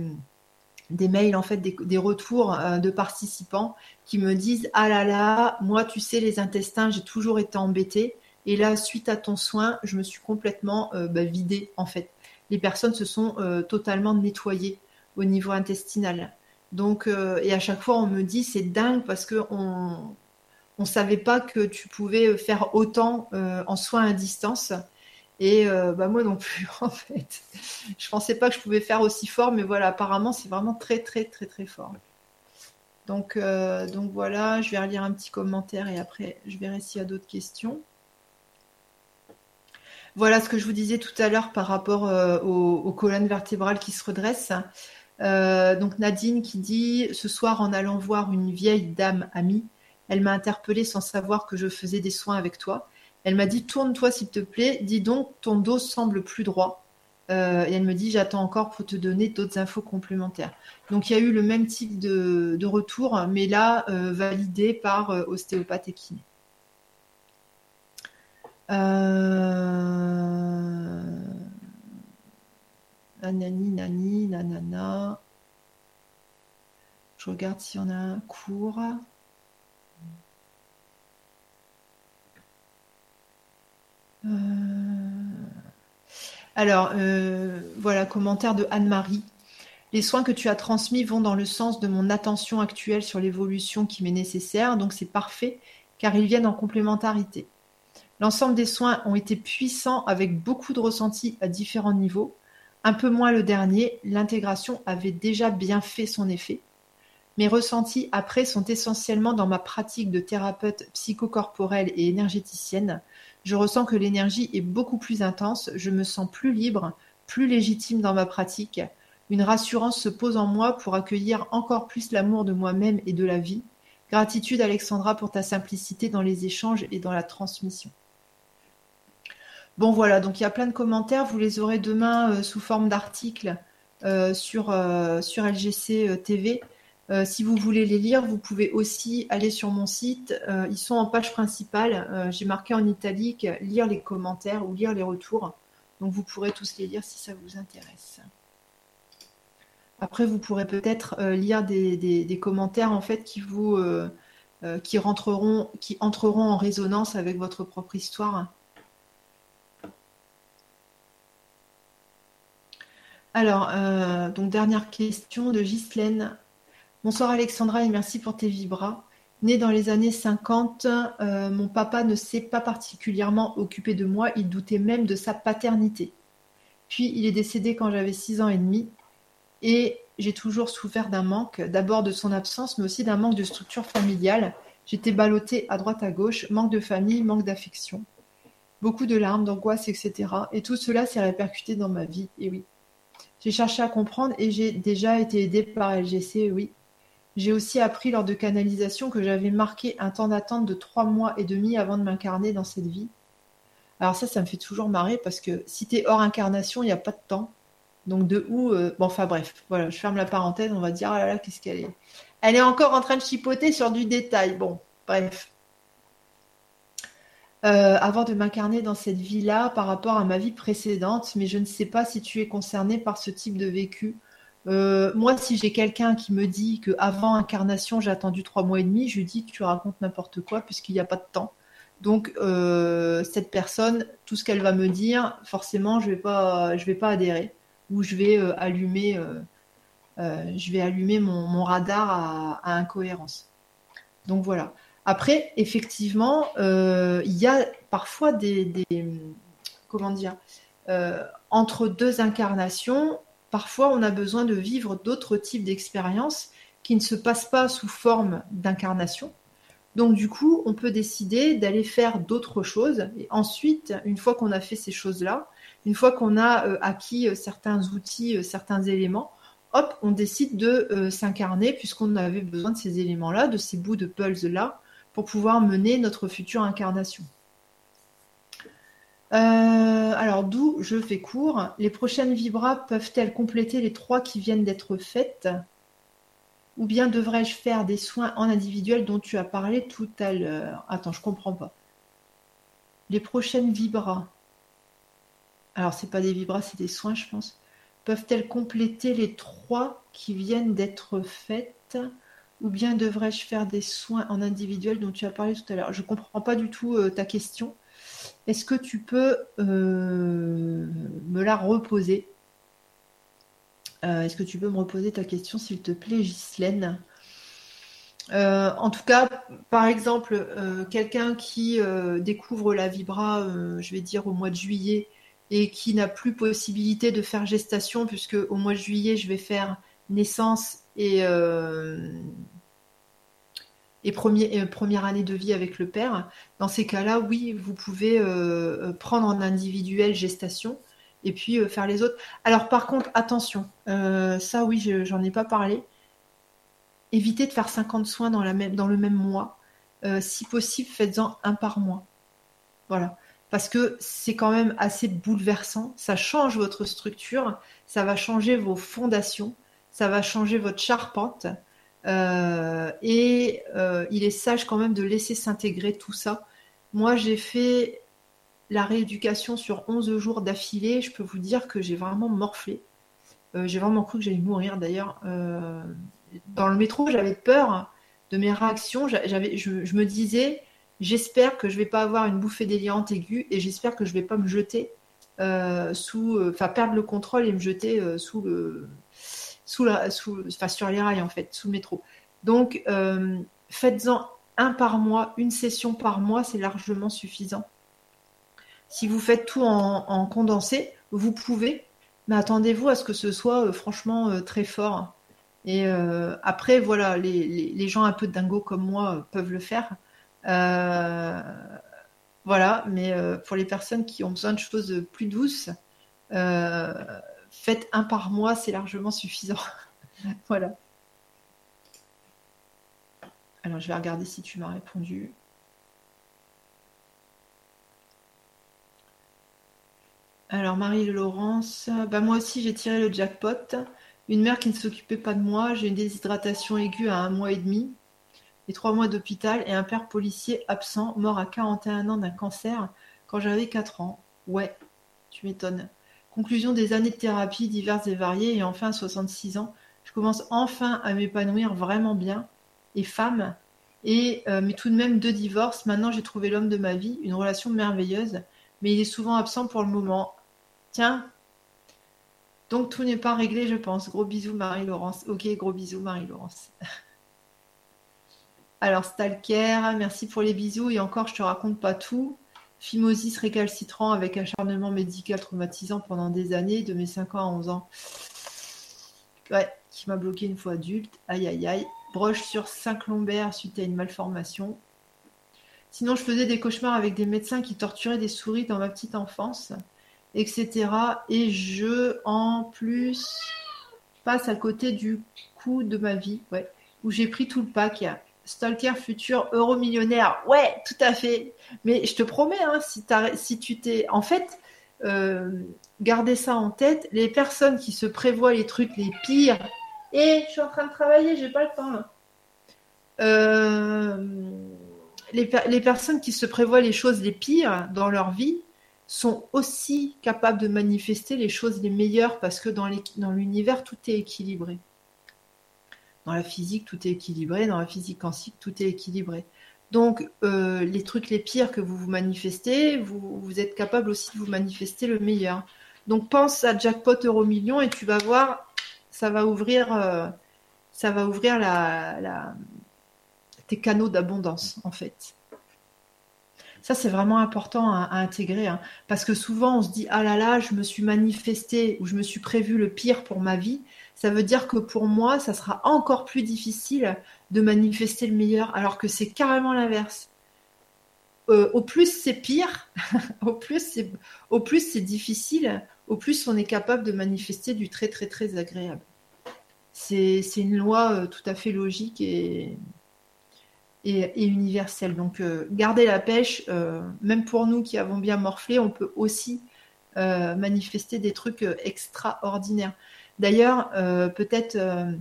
mails, en fait, des, retours euh, de participants qui me disent Ah là là, moi, tu sais, les intestins, j'ai toujours été embêtée. Et là, suite à ton soin, je me suis complètement euh, bah, vidée, en fait. Les personnes se sont euh, totalement nettoyées au niveau intestinal. Donc, et à chaque fois, on me dit C'est dingue parce qu'on on savait pas que tu pouvais faire autant en soins à distance. Et euh, bah moi non plus, en fait. Je pensais pas que je pouvais faire aussi fort, mais voilà, apparemment, c'est vraiment très, très, très, très fort. Donc, euh, donc voilà, je vais relire un petit commentaire et après, je verrai s'il y a d'autres questions. Voilà ce que je vous disais tout à l'heure par rapport euh, aux, colonnes vertébrales qui se redressent. donc Nadine qui dit Ce soir, en allant voir une vieille dame amie, elle m'a interpellée sans savoir que je faisais des soins avec toi. Elle m'a dit tourne-toi s'il te plaît, dis donc ton dos semble plus droit. Euh, et elle me dit j'attends encore pour te donner d'autres infos complémentaires. Donc il y a eu le même type de, retour, mais là euh, validé par euh, ostéopathe et kiné. Nanani, nani, nanana. Je regarde si on a un cours. Euh, alors, euh, voilà, commentaire de Anne-Marie. Les soins que tu as transmis vont dans le sens de mon attention actuelle sur l'évolution qui m'est nécessaire, donc c'est parfait car ils viennent en complémentarité. L'ensemble des soins ont été puissants avec beaucoup de ressentis à différents niveaux. Un peu moins le dernier, l'intégration avait déjà bien fait son effet. Mes ressentis après sont essentiellement dans ma pratique de thérapeute psychocorporelle et énergéticienne. Je ressens que l'énergie est beaucoup plus intense, je me sens plus libre, plus légitime dans ma pratique. Une rassurance se pose en moi pour accueillir encore plus l'amour de moi-même et de la vie. Gratitude Alexandra pour ta simplicité dans les échanges et dans la transmission. Bon voilà, donc il y a plein de commentaires, vous les aurez demain euh, sous forme d'articles euh, sur, euh, LGC TV. si vous voulez les lire, vous pouvez aussi aller sur mon site. ils sont en page principale. J'ai marqué en italique lire les commentaires ou lire les retours. Donc vous pourrez tous les lire si ça vous intéresse. Après, vous pourrez peut-être lire des, commentaires en fait qui vous rentreront, qui entreront en résonance avec votre propre histoire. Alors, donc dernière question de Ghislaine. Bonsoir Alexandra et merci pour tes vibras. Né dans les années 50, mon papa ne s'est pas particulièrement occupé de moi, il doutait même de sa paternité. Puis il est décédé quand j'avais 6 ans et demi. Et j'ai toujours souffert d'un manque, d'abord de son absence, mais aussi d'un manque de structure familiale. J'étais ballottée à droite à gauche, manque de famille, manque d'affection. Beaucoup de larmes, d'angoisse, etc. Et tout cela s'est répercuté dans ma vie, et oui. J'ai cherché à comprendre et j'ai déjà été aidée par LGC, oui. J'ai aussi appris lors de canalisation que j'avais marqué un temps d'attente de trois mois et demi avant de m'incarner dans cette vie. Alors ça, ça me fait toujours marrer parce que si tu es hors incarnation, il n'y a pas de temps. Donc de où euh, Bon, enfin bref, voilà, je ferme la parenthèse, on va dire, ah là là, qu'est-ce qu'elle est Elle est encore en train de chipoter sur du détail. Bon, bref. Euh, avant de m'incarner dans cette vie-là par rapport à ma vie précédente, mais je ne sais pas si tu es concerné par ce type de vécu. Euh, moi, si j'ai quelqu'un qui me dit que avant incarnation, j'ai attendu trois mois et demi, je lui dis tu racontes n'importe quoi puisqu'il n'y a pas de temps. Donc cette personne, tout ce qu'elle va me dire, forcément, je vais vais pas adhérer euh, euh, euh, je vais allumer mon, radar à, incohérence. Donc voilà. Après, effectivement, il y a parfois des, comment dire, entre deux incarnations, parfois on a besoin de vivre d'autres types d'expériences qui ne se passent pas sous forme d'incarnation. Donc du coup, on peut décider d'aller faire d'autres choses. Et ensuite, une fois qu'on a fait ces choses-là, une fois qu'on a euh, acquis euh, certains outils, euh, certains éléments, hop, on décide de s'incarner puisqu'on avait besoin de ces éléments-là, de ces bouts de pulse-là, pour pouvoir mener notre future incarnation. alors, d'où je fais court. Les prochaines vibras peuvent-elles compléter les trois qui viennent d'être faites? Ou bien devrais-je faire des soins en individuel dont tu as parlé tout à l'heure? Attends, je comprends pas. Les prochaines vibras alors c'est pas des vibras, c'est des soins, je pense, peuvent-elles compléter les trois qui viennent d'être faites? Ou bien devrais-je faire des soins en individuel dont tu as parlé tout à l'heure? Je ne comprends pas du tout euh, ta question. Est-ce que tu peux euh, me la reposer? Euh, Est-ce que tu peux me reposer ta question, s'il te plaît, Ghislaine? En tout cas, par exemple, quelqu'un qui découvre la vibra, je vais dire au mois de juillet, et qui n'a plus possibilité de faire gestation puisque au mois de juillet je vais faire naissance et, euh, et premier, première année de vie avec le père. Dans ces cas-là, oui, vous pouvez euh, euh, prendre en individuel gestation et puis faire les autres. Alors par contre, attention, ça oui, j'en ai pas parlé. Évitez de faire 50 soins dans, la même, dans le même mois. si possible, faites-en un par mois. Voilà parce que c'est quand même assez bouleversant. Ça change votre structure, ça va changer vos fondations, ça va changer votre charpente. Euh, et euh, il est sage quand même de laisser s'intégrer tout ça. Moi, j'ai fait la rééducation sur 11 jours d'affilée. Je peux vous dire que j'ai vraiment morflé. Euh, j'ai vraiment cru que j'allais mourir d'ailleurs. dans le métro, j'avais peur de mes réactions. Je, me disais, j'espère que je vais pas avoir une bouffée délirante aiguë et j'espère que je vais pas me jeter sous, enfin perdre le contrôle et me jeter sous le, sous sur les rails en fait, sous le métro. Donc faites-en un par mois, une session par mois, c'est largement suffisant. Si vous faites tout en, condensé, vous pouvez, mais attendez-vous à ce que ce soit franchement très fort. Et après, voilà, les, les, gens un peu dingo comme moi peuvent le faire. Voilà, mais euh, pour les personnes qui ont besoin de choses plus douces, euh, faites un par mois, c'est largement suffisant. voilà. Alors, je vais regarder si tu m'as répondu. Alors, Marie-Laurence, bah moi aussi j'ai tiré le jackpot. Une mère qui ne s'occupait pas de moi, j'ai une déshydratation aiguë à un mois et demi trois mois d'hôpital et un père policier absent, mort à 41 ans d'un cancer quand j'avais 4 ans. Ouais, tu m'étonnes. Conclusion des années de thérapie diverses et variées et enfin à 66 ans, je commence enfin à m'épanouir vraiment bien. Et femme, et euh, mais tout de même deux divorces. Maintenant j'ai trouvé l'homme de ma vie, une relation merveilleuse, mais il est souvent absent pour le moment. Tiens. Donc tout n'est pas réglé, je pense. Gros bisous Marie-Laurence. Ok, gros bisous Marie-Laurence. Alors, Stalker, merci pour les bisous. Et encore, je te raconte pas tout. Phimosis récalcitrant avec acharnement médical traumatisant pendant des années, de mes 5 ans à 11 ans. Ouais, qui m'a bloqué une fois adulte. Aïe, aïe, aïe. Broche sur 5 lombaires suite à une malformation. Sinon, je faisais des cauchemars avec des médecins qui torturaient des souris dans ma petite enfance, etc. Et je, en plus, passe à côté du coup de ma vie, où j'ai pris tout le pack. Stalker futur euro millionnaire. Ouais, tout à fait. Mais je te promets, hein, si, tu t'es. En fait, euh, gardez ça en tête. Les personnes qui se prévoient les trucs les pires. Et je suis en train de travailler, j'ai pas le temps euh, les, personnes qui se prévoient les choses les pires dans leur vie sont aussi capables de manifester les choses les meilleures parce que dans l'univers, tout est équilibré. Dans la physique, tout est équilibré. Dans la physique quantique, tout est équilibré. Donc, euh, les trucs les pires que vous vous manifestez, vous, êtes capable aussi de vous manifester le meilleur. Donc, pense à jackpot euro million et tu vas voir, ça va ouvrir, euh, ça va ouvrir la, tes canaux d'abondance, en fait. Ça, c'est vraiment important à, intégrer, hein. parce que souvent, on se dit ah là là, je me suis manifesté ou je me suis prévu le pire pour ma vie ça veut dire que pour moi, ça sera encore plus difficile de manifester le meilleur, alors que c'est carrément l'inverse. Euh, au plus c'est pire, au plus c'est au plus c'est difficile, au plus on est capable de manifester du très très très agréable. C'est une loi euh, tout à fait logique et, et, universelle. Donc euh, garder la pêche, même pour nous qui avons bien morflé, on peut aussi manifester des trucs extraordinaires. D'ailleurs, euh, peut-être euh,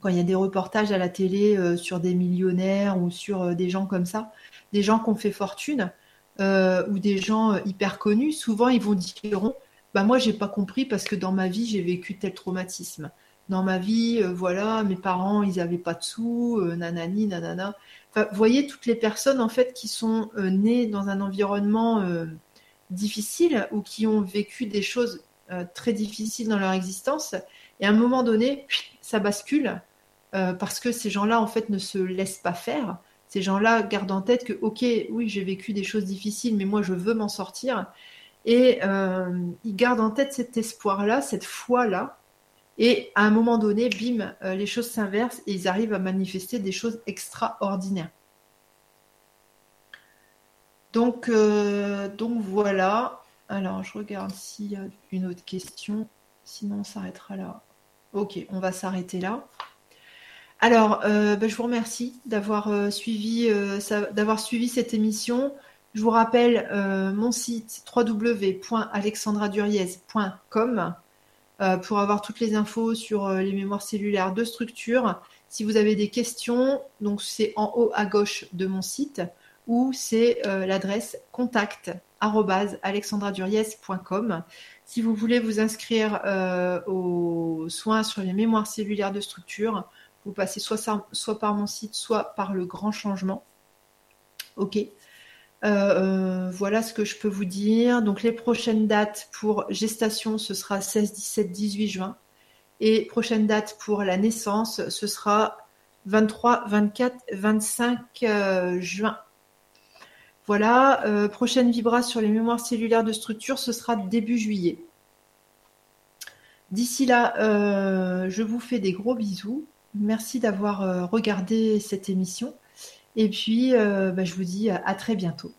quand il y a des reportages à la télé euh, sur des millionnaires ou sur des gens comme ça, des gens qui ont fait fortune ou des gens hyper connus, souvent ils vont dire bah moi j'ai pas compris parce que dans ma vie j'ai vécu tel traumatisme. Dans ma vie, voilà, mes parents ils avaient pas de sous, nanani, nanana. vous voyez toutes les personnes en fait qui sont nées dans un environnement difficile ou qui ont vécu des choses euh, très difficiles dans leur existence. Et à un moment donné, ça bascule euh, parce que ces gens-là, en fait, ne se laissent pas faire. Ces gens-là gardent en tête que, ok, oui, j'ai vécu des choses difficiles, mais moi, je veux m'en sortir. Et euh, ils gardent en tête cet espoir-là, cette foi-là. Et à un moment donné, bim, les choses s'inversent et ils arrivent à manifester des choses extraordinaires. Donc, donc voilà. Alors, je regarde s'il y a une autre question. Sinon, on s'arrêtera là. Ok, on va s'arrêter là. Alors, euh, ben, je vous remercie d'avoir euh, suivi, euh, d'avoir suivi cette émission. Je vous rappelle mon site www.alexandraduriez.com pour avoir toutes les infos sur les mémoires cellulaires de structure. Si vous avez des questions, donc c'est en haut à gauche de mon site ou c'est l'adresse contact alexandraduriez.com. Si vous voulez vous inscrire euh, aux soins sur les mémoires cellulaires de structure, Vous passez soit, soit par mon site, soit par le grand changement. Ok. voilà ce que je peux vous dire. Donc les prochaines dates pour gestation, ce sera 16, 17, 18 juin. Et prochaine date pour la naissance, ce sera 23, 24, 25 juin. Voilà, euh, prochaine vibra sur les mémoires cellulaires de structure, ce sera début juillet. D'ici là, euh, je vous fais des gros bisous. Merci d'avoir euh, regardé cette émission. Et puis, bah, je vous dis à très bientôt.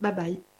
Bye bye.